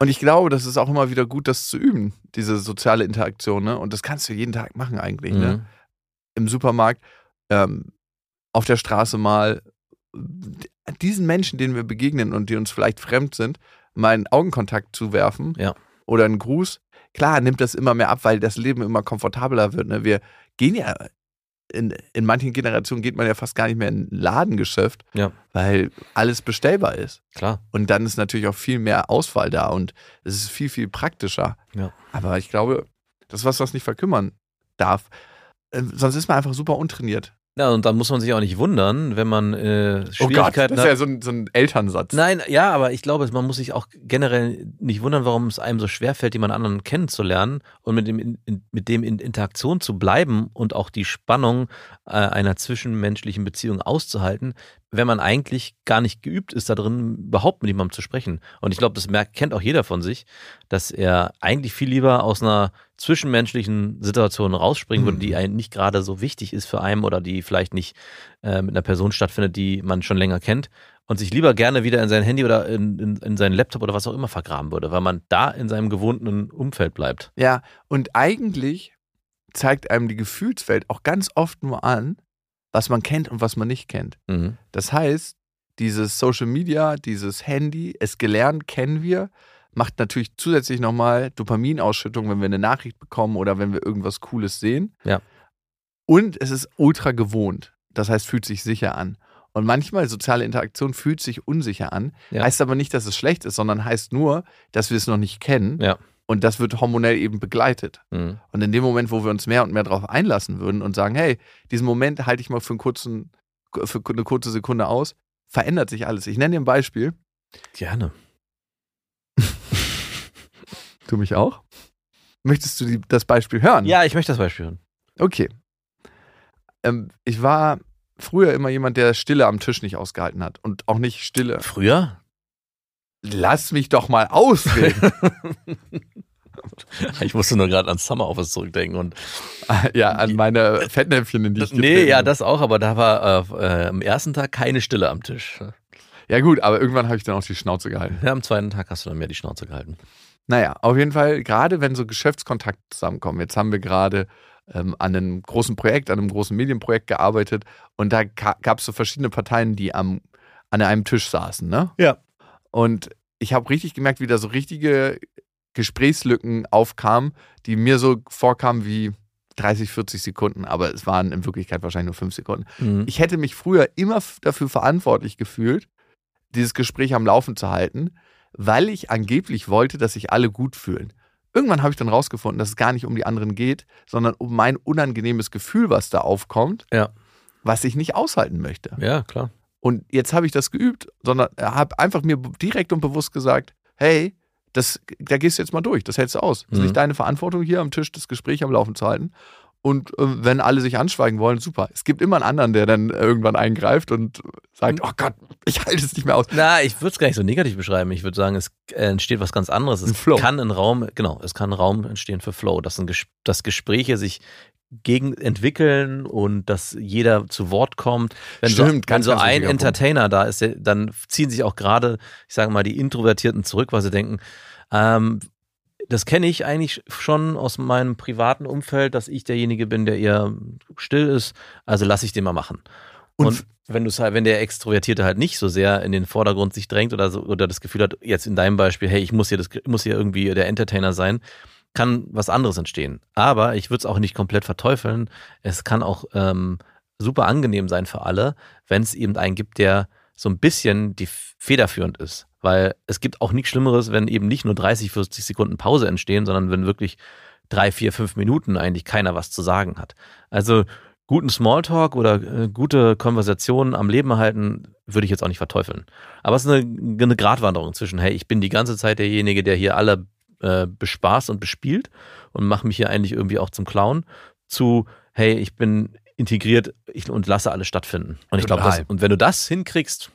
Und ich glaube, das ist auch immer wieder gut, das zu üben, diese soziale Interaktion. Ne? Und das kannst du jeden Tag machen eigentlich. Ne? Mhm. Im Supermarkt, ähm, auf der Straße mal diesen Menschen, denen wir begegnen und die uns vielleicht fremd sind, mal einen Augenkontakt zu werfen Ja. oder einen Gruß. Klar, nimmt das immer mehr ab, weil das Leben immer komfortabler wird. Ne? Wir gehen ja, in, in manchen Generationen geht man ja fast gar nicht mehr in ein Ladengeschäft, Ja. weil alles bestellbar ist. Klar. Und dann ist natürlich auch viel mehr Auswahl da und es ist viel, viel praktischer. Ja. Aber ich glaube, das ist was, was nicht verkümmern darf. Äh, Sonst ist man einfach super untrainiert. Ja, und dann muss man sich auch nicht wundern, wenn man äh, Oh Gott, Schwierigkeiten das ist ja so ein, so ein Elternsatz. Nein, ja, aber ich glaube, man muss sich auch generell nicht wundern, warum es einem so schwerfällt, jemand anderen kennenzulernen und mit dem in, in, mit dem in Interaktion zu bleiben und auch die Spannung äh, einer zwischenmenschlichen Beziehung auszuhalten, wenn man eigentlich gar nicht geübt ist, da drin überhaupt mit jemandem zu sprechen. Und ich glaube, das merkt, kennt auch jeder von sich, dass er eigentlich viel lieber aus einer zwischenmenschlichen Situation rausspringen würde, Mhm. die einen nicht gerade so wichtig ist für einen oder die vielleicht nicht äh, mit einer Person stattfindet, die man schon länger kennt und sich lieber gerne wieder in sein Handy oder in, in, in seinen Laptop oder was auch immer vergraben würde, weil man da in seinem gewohnten Umfeld bleibt. Ja, und eigentlich zeigt einem die Gefühlswelt auch ganz oft nur an, was man kennt und was man nicht kennt. Mhm. Das heißt, dieses Social Media, dieses Handy, es gelernt, kennen wir, macht natürlich zusätzlich nochmal Dopaminausschüttung, wenn wir eine Nachricht bekommen oder wenn wir irgendwas Cooles sehen. Ja. Und es ist ultra gewohnt. Das heißt, fühlt sich sicher an. Und manchmal soziale Interaktion fühlt sich unsicher an. Ja. Heißt aber nicht, dass es schlecht ist, sondern heißt nur, dass wir es noch nicht kennen. Ja. Und das wird hormonell eben begleitet. Mhm. Und in dem Moment, wo wir uns mehr und mehr darauf einlassen würden und sagen, hey, diesen Moment halte ich mal für, einen kurzen, für eine kurze Sekunde aus, verändert sich alles. Ich nenne dir ein Beispiel. Gerne. Du mich auch? Möchtest du die, das Beispiel hören? Ja, ich möchte das Beispiel hören. Okay. Ähm, ich war früher immer jemand, der Stille am Tisch nicht ausgehalten hat. Und auch nicht Stille. Früher? Lass mich doch mal ausreden. ich musste nur gerade an Summer Office zurückdenken und ja, an meine Fettnäpfchen, in die ich nee, ja, das auch, aber da war äh, am ersten Tag keine Stille am Tisch. Ja gut, aber irgendwann habe ich dann auch die Schnauze gehalten. Ja, am zweiten Tag hast du dann mehr die Schnauze gehalten. Naja, auf jeden Fall, gerade wenn so Geschäftskontakte zusammenkommen. Jetzt haben wir gerade ähm, an einem großen Projekt, an einem großen Medienprojekt gearbeitet und da gab es so verschiedene Parteien, die am, an einem Tisch saßen. Ne? Ja. Und ich habe richtig gemerkt, wie da so richtige Gesprächslücken aufkamen, die mir so vorkamen wie 30, 40 Sekunden, aber es waren in Wirklichkeit wahrscheinlich nur 5 Sekunden. Mhm. Ich hätte mich früher immer dafür verantwortlich gefühlt, dieses Gespräch am Laufen zu halten, weil ich angeblich wollte, dass sich alle gut fühlen. Irgendwann habe ich dann rausgefunden, dass es gar nicht um die anderen geht, sondern um mein unangenehmes Gefühl, was da aufkommt, Ja. was ich nicht aushalten möchte. Ja, klar. Und jetzt habe ich das geübt, sondern habe einfach mir direkt und bewusst gesagt, hey, das, da gehst du jetzt mal durch, das hältst du aus. Das ist Mhm. nicht deine Verantwortung, hier am Tisch das Gespräch am Laufen zu halten. Und äh, wenn alle sich anschweigen wollen, super. Es gibt immer einen anderen, der dann irgendwann eingreift und sagt, oh Gott, ich halte es nicht mehr aus. Na, ich würde es gar nicht so negativ beschreiben. Ich würde sagen, es äh, entsteht was ganz anderes. Es Ein Flow. kann ein Raum, genau, es kann ein Raum entstehen für Flow, dass, ein Ges dass Gespräche sich gegen entwickeln und dass jeder zu Wort kommt. Wenn so, Stimmt, wenn ganz, so ganz ein wichtiger Punkt. Entertainer da ist, dann ziehen sich auch gerade, ich sage mal, die Introvertierten zurück, weil sie denken, ähm, das kenne ich eigentlich schon aus meinem privaten Umfeld, dass ich derjenige bin, der eher still ist. Also lasse ich den mal machen. Und Und, wenn du halt, wenn der Extrovertierte halt nicht so sehr in den Vordergrund sich drängt oder so, oder das Gefühl hat, jetzt in deinem Beispiel, hey, ich muss hier das, muss hier irgendwie der Entertainer sein, kann was anderes entstehen. Aber ich würde es auch nicht komplett verteufeln. Es kann auch ähm, super angenehm sein für alle, wenn es eben einen gibt, der so ein bisschen die federführend ist. Weil es gibt auch nichts Schlimmeres, wenn eben nicht nur 30, 40 Sekunden Pause entstehen, sondern wenn wirklich drei, vier, fünf Minuten eigentlich keiner was zu sagen hat. Also guten Smalltalk oder äh, gute Konversationen am Leben erhalten, würde ich jetzt auch nicht verteufeln. Aber es ist eine, eine Gratwanderung zwischen, hey, ich bin die ganze Zeit derjenige, der hier alle äh, bespaßt und bespielt und mache mich hier eigentlich irgendwie auch zum Clown, zu, hey, ich bin integriert ich, und lasse alles stattfinden. Und ich glaube, und wenn du das hinkriegst,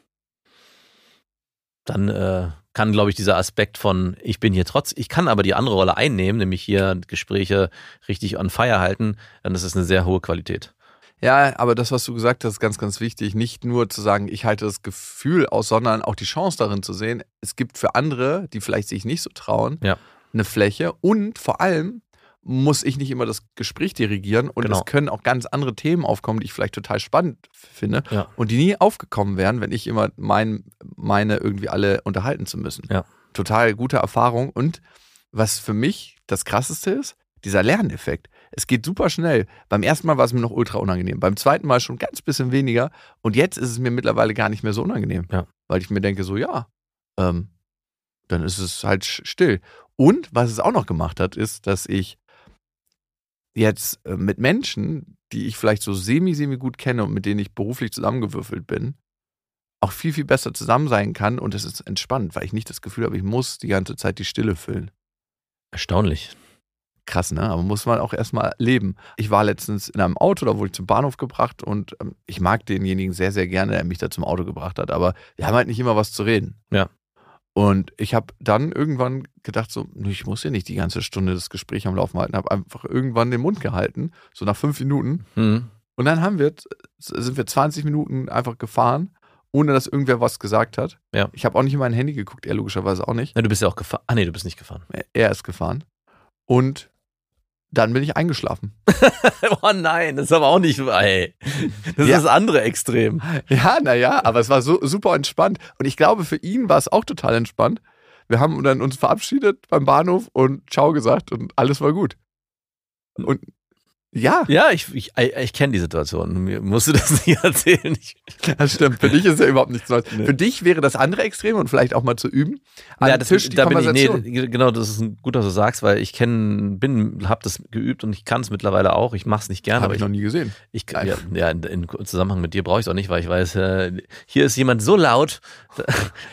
dann äh, kann, glaube ich, dieser Aspekt von, ich bin hier trotz, ich kann aber die andere Rolle einnehmen, nämlich hier Gespräche richtig on fire halten, dann ist es eine sehr hohe Qualität. Ja, aber das, was du gesagt hast, ist ganz, ganz wichtig. Nicht nur zu sagen, ich halte das Gefühl aus, sondern auch die Chance darin zu sehen, es gibt für andere, die vielleicht sich nicht so trauen, Ja. eine Fläche und vor allem muss ich nicht immer das Gespräch dirigieren und Genau. es können auch ganz andere Themen aufkommen, die ich vielleicht total spannend finde Ja. und die nie aufgekommen wären, wenn ich immer mein, meine irgendwie alle unterhalten zu müssen. Ja. Total gute Erfahrung und was für mich das krasseste ist, dieser Lerneffekt. Es geht super schnell. Beim ersten Mal war es mir noch ultra unangenehm. Beim zweiten Mal schon ganz bisschen weniger. Und jetzt ist es mir mittlerweile gar nicht mehr so unangenehm. Ja. Weil ich mir denke, so, ja, ähm, dann ist es halt still. Und was es auch noch gemacht hat, ist, dass ich jetzt äh, mit Menschen, die ich vielleicht so semi-semi gut kenne und mit denen ich beruflich zusammengewürfelt bin, auch viel, viel besser zusammen sein kann. Und es ist entspannt, weil ich nicht das Gefühl habe, ich muss die ganze Zeit die Stille füllen. Erstaunlich. Krass, ne? Aber muss man auch erstmal leben. Ich war letztens in einem Auto, da wurde ich zum Bahnhof gebracht und ähm, ich mag denjenigen sehr, sehr gerne, der mich da zum Auto gebracht hat. Aber wir haben halt nicht immer was zu reden. Ja. Und ich habe dann irgendwann gedacht, so, ich muss ja nicht die ganze Stunde das Gespräch am Laufen halten, habe einfach irgendwann den Mund gehalten, so nach fünf Minuten. Hm. Und dann haben wir, sind wir 20 Minuten einfach gefahren, ohne dass irgendwer was gesagt hat. Ja. Ich habe auch nicht in mein Handy geguckt, er logischerweise auch nicht. Na, du bist ja auch gefahren. Ah, nee, du bist nicht gefahren. Er ist gefahren. Und dann bin ich eingeschlafen. oh nein, das ist aber auch nicht, ey. Das Ja. ist das andere Extrem. Ja, naja, aber es war so super entspannt. Und ich glaube, für ihn war es auch total entspannt. Wir haben dann uns verabschiedet beim Bahnhof und Ciao gesagt und alles war gut. Und ja, Ja, ich, ich, ich kenne die Situation. Mir musst du das nicht erzählen. Ich, das stimmt. Für dich ist ja überhaupt nichts Neues. Nee. Für dich wäre das andere Extrem und vielleicht auch mal zu üben. An ja, das, Tisch die da bin ich, nee, genau, das ist gut, dass du sagst, weil ich kenne, bin, habe das geübt und ich kann es mittlerweile auch. Ich mache es nicht gerne, Habe ich ich, noch nie gesehen. ich kann, ja, ja, in, in Zusammenhang mit dir brauche ich es auch nicht, weil ich weiß, äh, hier ist jemand so laut.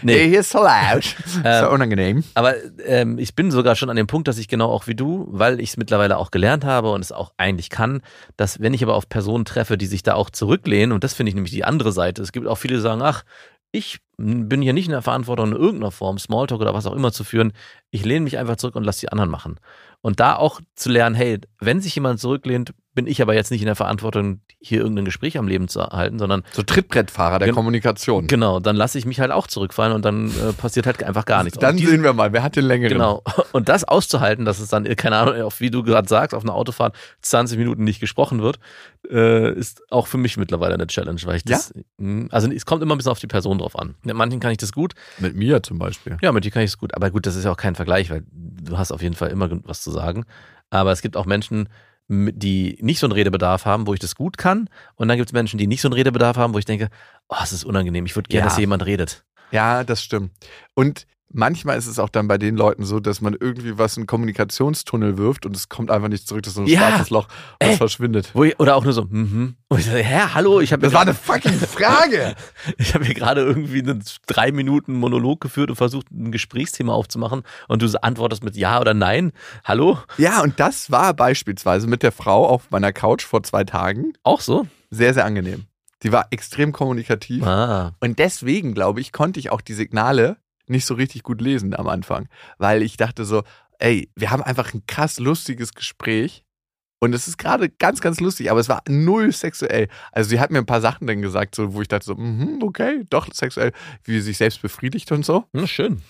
nee, Hey, hier ist so laut. Ähm, so unangenehm. Aber ähm, ich bin sogar schon an dem Punkt, dass ich genau auch wie du, weil ich es mittlerweile auch gelernt habe und es auch eigentlich kann, dass wenn ich aber auf Personen treffe, die sich da auch zurücklehnen, und das finde ich nämlich die andere Seite, es gibt auch viele, die sagen, ach, ich bin hier nicht in der Verantwortung, in irgendeiner Form Smalltalk oder was auch immer zu führen. Ich lehne mich einfach zurück und lasse die anderen machen. Und da auch zu lernen, hey, wenn sich jemand zurücklehnt, bin ich aber jetzt nicht in der Verantwortung, hier irgendein Gespräch am Leben zu erhalten, sondern So Trittbrettfahrer der Kommunikation. genau, dann lasse ich mich halt auch zurückfallen und dann äh, passiert halt einfach gar nichts. Dann diese- sehen wir mal, wer hat den längeren. Genau. Und das auszuhalten, dass es dann, keine Ahnung, auf, wie du gerade sagst, auf einer Autofahrt 20 Minuten nicht gesprochen wird, äh, ist auch für mich mittlerweile eine Challenge, weil ich das, Mh, also es kommt immer ein bisschen auf die Person drauf an. Mit manchen kann ich das gut, Mit mir zum Beispiel. ja, mit dir kann ich es gut, aber gut, das ist ja auch kein Vergleich, weil du hast auf jeden Fall immer was zu sagen. Aber es gibt auch Menschen, die nicht so einen Redebedarf haben, wo ich das gut kann. Und dann gibt es Menschen, die nicht so einen Redebedarf haben, wo ich denke, oh, es ist unangenehm, ich würde gerne, Ja. dass hier jemand redet. Ja, das stimmt. Und manchmal ist es auch dann bei den Leuten so, dass man irgendwie was in einen Kommunikationstunnel wirft und es kommt einfach nicht zurück. Das ist so ein Ja. schwarzes Loch, das Ey. verschwindet. Wo ich, oder auch nur so, mhm. Und ich sage, hä, hallo, ich habe Das war eine fucking Frage. Ich habe hier gerade irgendwie einen drei Minuten Monolog geführt und versucht, ein Gesprächsthema aufzumachen und du antwortest mit Ja oder Nein. Hallo? ja, und das war beispielsweise mit der Frau auf meiner Couch vor zwei Tagen Auch so? sehr, sehr angenehm. Die war extrem kommunikativ. Ah. Und deswegen, glaube ich, konnte ich auch die Signale nicht so richtig gut lesen am Anfang. Weil ich dachte so, ey, wir haben einfach ein krass lustiges Gespräch. Und es ist gerade ganz, ganz lustig, aber es war null sexuell. Also sie hat mir ein paar Sachen dann gesagt, so, wo ich dachte so, mhm, okay, doch sexuell, wie sie sich selbst befriedigt und so. Na, schön.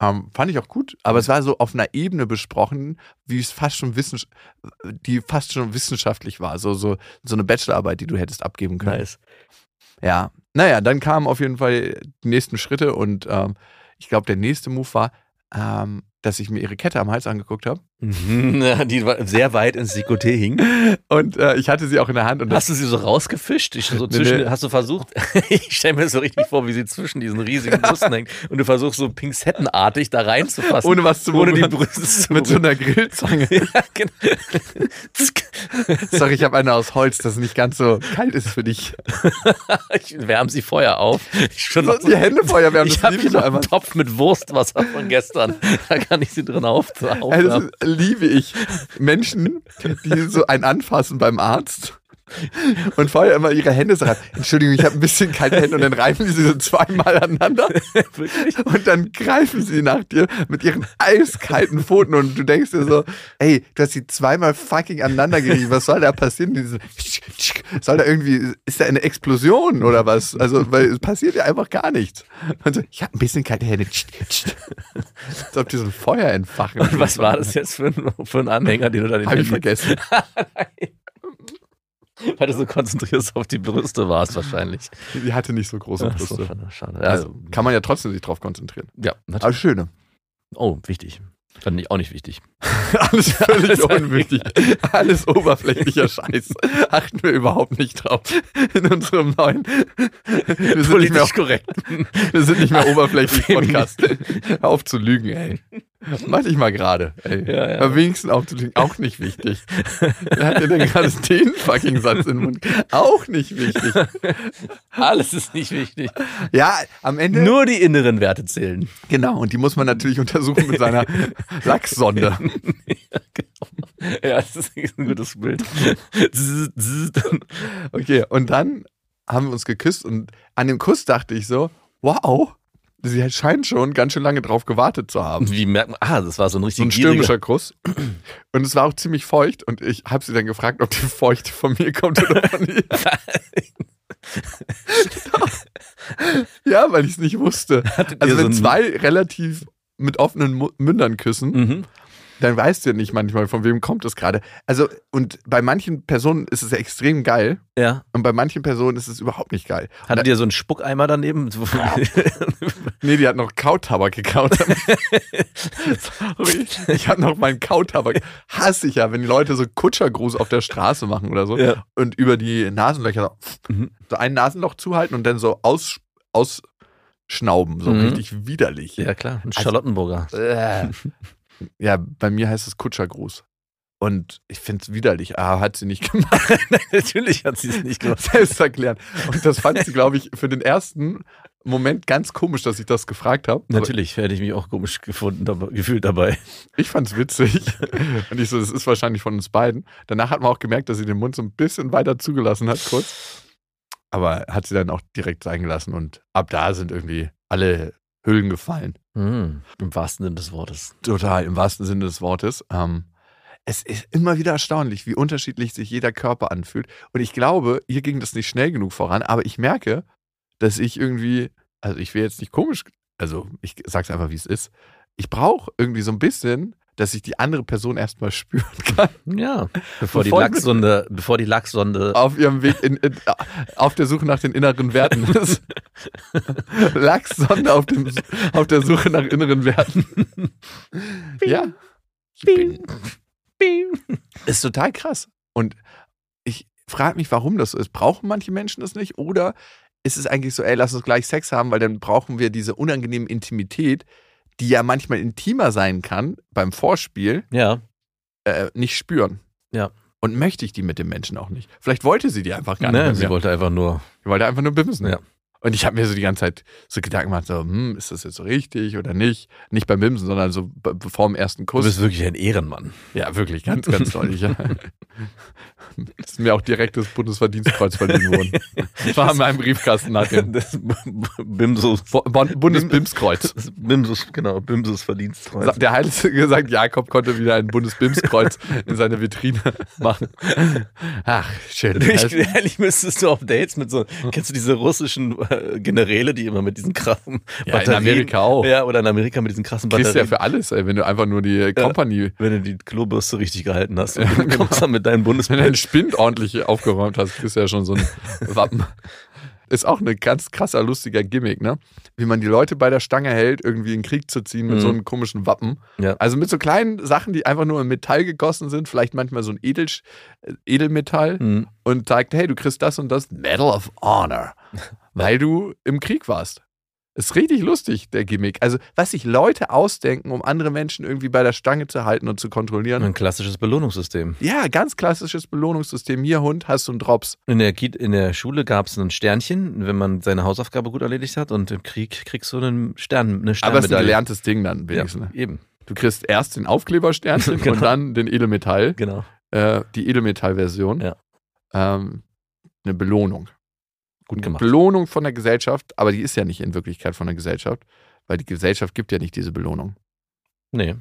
Ähm, fand ich auch gut. Aber es war so auf einer Ebene besprochen, wie es fast schon wissens die fast schon wissenschaftlich war. So, so, so eine Bachelorarbeit, die du hättest abgeben können. Nice. Ja, naja, dann kamen auf jeden Fall die nächsten Schritte und ähm, ich glaube, der nächste Move war, ähm, dass ich mir ihre Kette am Hals angeguckt habe. Die sehr weit ins Sikoté hing. Und äh, ich hatte sie auch in der Hand. Und das, Hast du sie so rausgefischt? Ich so Nee, zwischen, nee. Hast du versucht? ich stelle mir so richtig vor, wie sie zwischen diesen riesigen Brüsten hängt und du versuchst so pinzettenartig da reinzufassen. ohne was zu ohne die. Brüste zu Mit so einer Grillzange. ja, genau. Sorry, ich habe eine aus Holz, das nicht ganz so kalt ist für dich. ich wärme sie Feuer auf. Ich, schon So, die Hände Feuer werden, ich das habe hier noch einen Topf mit Wurstwasser von gestern. Da kann ich sie drin auf, das aufwärmen. Liebe ich. Menschen, die so ein anfassen beim Arzt und vorher immer ihre Hände so ran. Entschuldigung, ich habe ein bisschen kalte Hände und dann reifen sie so zweimal aneinander Wirklich? und dann greifen sie nach dir mit ihren eiskalten Pfoten und du denkst dir so, ey, du hast sie zweimal fucking aneinander gerieben, was soll da passieren? Diese, soll da irgendwie, ist da eine Explosion oder was? Also, weil es passiert ja einfach gar nichts. Und so, ich habe ein bisschen kalte Hände. Als ob die so ein Feuer entfachen. Und was war das jetzt für ein, für ein Anhänger, den du da in den Hab ich vergessen. Weil du so konzentriert auf die Brüste warst wahrscheinlich. Die hatte nicht so große so, Brüste. schade, schade. Also Also, kann man ja trotzdem sich drauf konzentrieren. ja, Aber natürlich. schöne. Oh, wichtig. Fand ich auch nicht wichtig. Alles völlig Alles unwichtig. Alles oberflächlicher Scheiß. Achten wir überhaupt nicht drauf. In unserem neuen. Wir sind, nicht mehr, korrekt. wir sind nicht mehr oberflächlich Podcast. Hör auf zu lügen, ey. Mach dich mal gerade. Ja, ja. Am wenigsten. Auch nicht wichtig. Wer hat dir denn gerade den fucking Satz in den Mund? Auch nicht wichtig. Alles ist nicht wichtig. Ja, am Ende. Nur die inneren Werte zählen. Genau, und die muss man natürlich untersuchen mit seiner Lachssonde. Ja, das ist ein gutes Bild. Okay, und dann haben wir uns geküsst und an dem Kuss dachte ich so, wow, sie scheint schon ganz schön lange drauf gewartet zu haben. Wie merkt man? Ah, das war so ein So richtig ein stürmischer Kuss. Und es war auch ziemlich feucht und ich habe sie dann gefragt, ob die Feuchte von mir kommt oder von ihr. ja, weil ich es nicht wusste. Hattet Also so wenn ein- zwei relativ mit offenen Mündern küssen, Mhm. Dann weißt du ja nicht manchmal, von wem kommt es gerade. Also, und bei manchen Personen ist es ja extrem geil Ja. und bei manchen Personen ist es überhaupt nicht geil. Hattet ihr so einen Spuckeimer daneben? Nee, die hat noch Kautabak gekaut. Sorry. Ich habe noch meinen Kautabak. Hasse ich ja, wenn die Leute so Kutschergruß auf der Straße machen oder so Ja. und über die Nasenlöcher so, Mhm. so ein Nasenloch zuhalten und dann so aus, ausschnauben. So Mhm. richtig widerlich. ja, klar. Ein Also- Charlottenburger. Äh. Ja, bei mir heißt es Kutschergruß. Und ich finde es widerlich. Ah, hat sie nicht gemacht. Natürlich hat sie es nicht gemacht. Selbst erklären. Und das fand sie, glaube ich, für den ersten Moment ganz komisch, dass ich das gefragt habe. Natürlich hätte ich mich auch komisch gefunden, dabei, gefühlt dabei. Ich fand's witzig. Und ich so, das ist wahrscheinlich von uns beiden. Danach hat man auch gemerkt, dass sie den Mund so ein bisschen weiter zugelassen hat, kurz. Aber hat sie dann auch direkt sein gelassen und ab da sind irgendwie alle Hüllen gefallen. Mhm. Im wahrsten Sinne des Wortes. Total, im wahrsten Sinne des Wortes. Ähm, es ist immer wieder erstaunlich, wie unterschiedlich sich jeder Körper anfühlt. Und ich glaube, ihr ging das nicht schnell genug voran, aber ich merke, dass ich irgendwie, also ich will jetzt nicht komisch, also ich sag's einfach, wie es ist. Ich brauche irgendwie so ein bisschen, dass ich die andere Person erstmal spüren kann. Ja. Bevor, die Bevor ich- Lachssonde, bevor die Lachssonde. Auf ihrem Weg, in, in, auf der Suche nach den inneren Werten ist. Lachssonde auf, dem, auf der Suche nach inneren Werten. ja. Ich bin, ist total krass. Und ich frage mich, warum das so ist. Brauchen manche Menschen das nicht? Oder ist es eigentlich so, ey, lass uns gleich Sex haben, weil dann brauchen wir diese unangenehme Intimität, die ja manchmal intimer sein kann beim Vorspiel, Ja. äh, nicht spüren. Ja. Und möchte ich die mit dem Menschen auch nicht. Vielleicht wollte sie die einfach gar nicht. Ne, mit sie wollte einfach nur. Ich wollte einfach nur bimsen. Ja. Und ich habe mir so die ganze Zeit so Gedanken gemacht, so, hm, ist das jetzt so richtig oder nicht? Nicht beim Bimsen, sondern so vor dem ersten Du Kuss. bist wirklich ein Ehrenmann. Ja, wirklich, ganz, ganz deutlich. Ja. Ist mir auch direkt das Bundesverdienstkreuz verliehen worden. War in meinem Briefkasten nach dem Das Bimsus. Bundesbimskreuz. Bimsus, genau, Bimsus Verdienstkreuz. Der Heilige gesagt, Jakob konnte wieder ein Bundesbimskreuz in seine Vitrine machen. Ach, schön. Ich, ehrlich müsstest du auf Dates mit so, kennst du diese russischen Generäle, die immer mit diesen krassen Ja, in Amerika auch. Ja, oder in Amerika mit diesen krassen Kriegst Batterien. ja für alles, ey, wenn du einfach nur die Company, wenn du die Klobürste richtig gehalten hast. Ja, Und du genau. kommst dann mit deinem wenn du den Bundesbild. Spind ordentlich aufgeräumt hast, kriegst du ja schon so ein Wappen. Ist auch eine ganz krasser, lustiger Gimmick, ne? Wie man die Leute bei der Stange hält, irgendwie in den Krieg zu ziehen mit Mhm. so einem komischen Wappen. Ja. Also mit so kleinen Sachen, die einfach nur in Metall gegossen sind, vielleicht manchmal so ein Edel, Edelmetall Hm. und sagt, hey, du kriegst das und das Medal of Honor, weil du im Krieg warst. Ist richtig lustig, der Gimmick. Also, was sich Leute ausdenken, um andere Menschen irgendwie bei der Stange zu halten und zu kontrollieren. Ein klassisches Belohnungssystem. Ja, ganz klassisches Belohnungssystem. Hier, Hund, hast du einen Drops. In der, in der Schule gab es ein Sternchen, wenn man seine Hausaufgabe gut erledigt hat. Und im Krieg kriegst du einen Stern, eine Aber es ist ein Sternmedaille. gelerntes Ding dann ja, wenigstens. ne? eben, Du kriegst erst den Aufklebersternchen Genau. und dann den Edelmetall, genau. äh, die Edelmetallversion. Ja. ähm, eine Belohnung. Gut gemacht. Belohnung von der Gesellschaft, aber die ist ja nicht in Wirklichkeit von der Gesellschaft, weil die Gesellschaft gibt ja nicht diese Belohnung. Nee.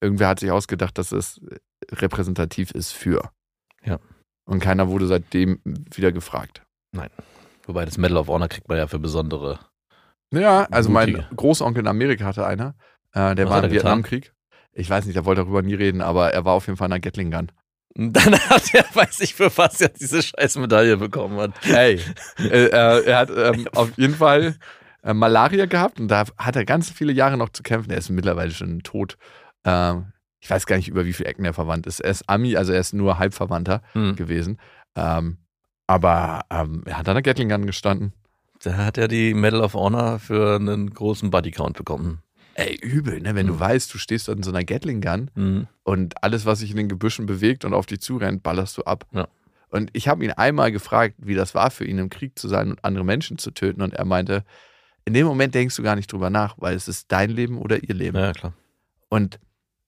Irgendwer hat sich ausgedacht, dass es repräsentativ ist für. Ja. Und keiner wurde seitdem wieder gefragt. Wobei das Medal of Honor kriegt man ja für besondere. Ja, also mein Mutige. Großonkel in Amerika hatte einer, äh, der Was war im er? Vietnamkrieg. Ich weiß nicht, der wollte darüber nie reden, aber er war auf jeden Fall in einer Gatling Gun. Dann hat er, weiß ich für was er diese scheiß Medaille bekommen hat. Hey, äh, äh, er hat ähm, auf jeden Fall äh, Malaria gehabt und da hat er ganz viele Jahre noch zu kämpfen. Er ist mittlerweile schon tot. Ähm, ich weiß gar nicht, über wie viele Ecken er verwandt ist. Er ist Ami, also er ist nur Halbverwandter Hm. gewesen. Ähm, aber ähm, er hat an der Gatling Gun gestanden. Da hat er die Medal of Honor für einen großen Bodycount bekommen. Ey, übel, ne? Wenn du Mhm. weißt, du stehst dort in so einer Gatling Gun Mhm. und alles, was sich in den Gebüschen bewegt und auf dich zurennt, ballerst du ab. Ja. Und ich habe ihn einmal gefragt, wie das war für ihn im Krieg zu sein und andere Menschen zu töten. Und er meinte, in dem Moment denkst du gar nicht drüber nach, weil es ist dein Leben oder ihr Leben. Ja, klar. Und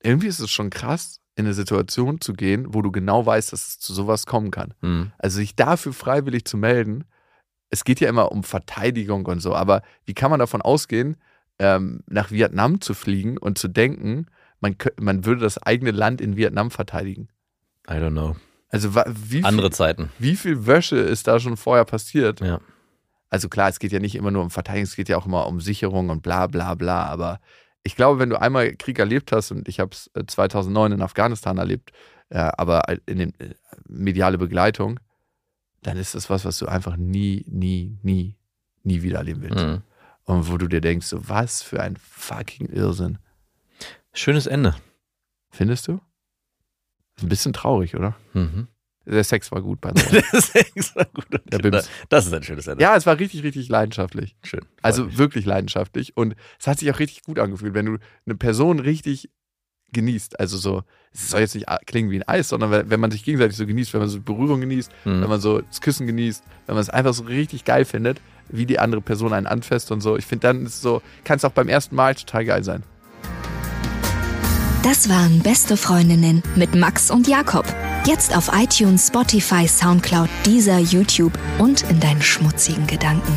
irgendwie ist es schon krass, in eine Situation zu gehen, wo du genau weißt, dass es zu sowas kommen kann. Mhm. Also sich dafür freiwillig zu melden, es geht ja immer um Verteidigung und so, aber wie kann man davon ausgehen, ähm, nach Vietnam zu fliegen und zu denken, man, kö- man würde das eigene Land in Vietnam verteidigen? I don't know. Also wie Andere viel, Zeiten. wie viel Wäsche ist da schon vorher passiert? Ja. Also klar, es geht ja nicht immer nur um Verteidigung, es geht ja auch immer um Sicherung und bla bla bla, aber ich glaube, wenn du einmal Krieg erlebt hast, und ich habe es 2009 in Afghanistan erlebt, äh, aber in den, äh, mediale Begleitung, dann ist das was, was du einfach nie, nie, nie, nie wieder erleben willst. Mhm. Und wo du dir denkst, so was für ein fucking Irrsinn. Schönes Ende. Findest du? Ein bisschen traurig, oder? Mhm. Der Sex war gut bei mir. Das ist extra gut. Der Bims. Das ist ein schönes Ende. ja, es war richtig, richtig leidenschaftlich. Schön. Also mich. wirklich leidenschaftlich. Und es hat sich auch richtig gut angefühlt, wenn du eine Person richtig genießt. Also so, es soll jetzt nicht klingen wie ein Eis, sondern wenn wenn man sich gegenseitig so genießt, wenn man so Berührung genießt, wenn Mhm. man so das Küssen genießt, wenn man es einfach so richtig geil findet, wie die andere Person einen anfasst und so. Ich finde, dann ist so, kann es auch beim ersten Mal total geil sein. Das waren Beste Freundinnen mit Max und Jakob. Jetzt auf iTunes, Spotify, Soundcloud, dieser YouTube und in deinen schmutzigen Gedanken.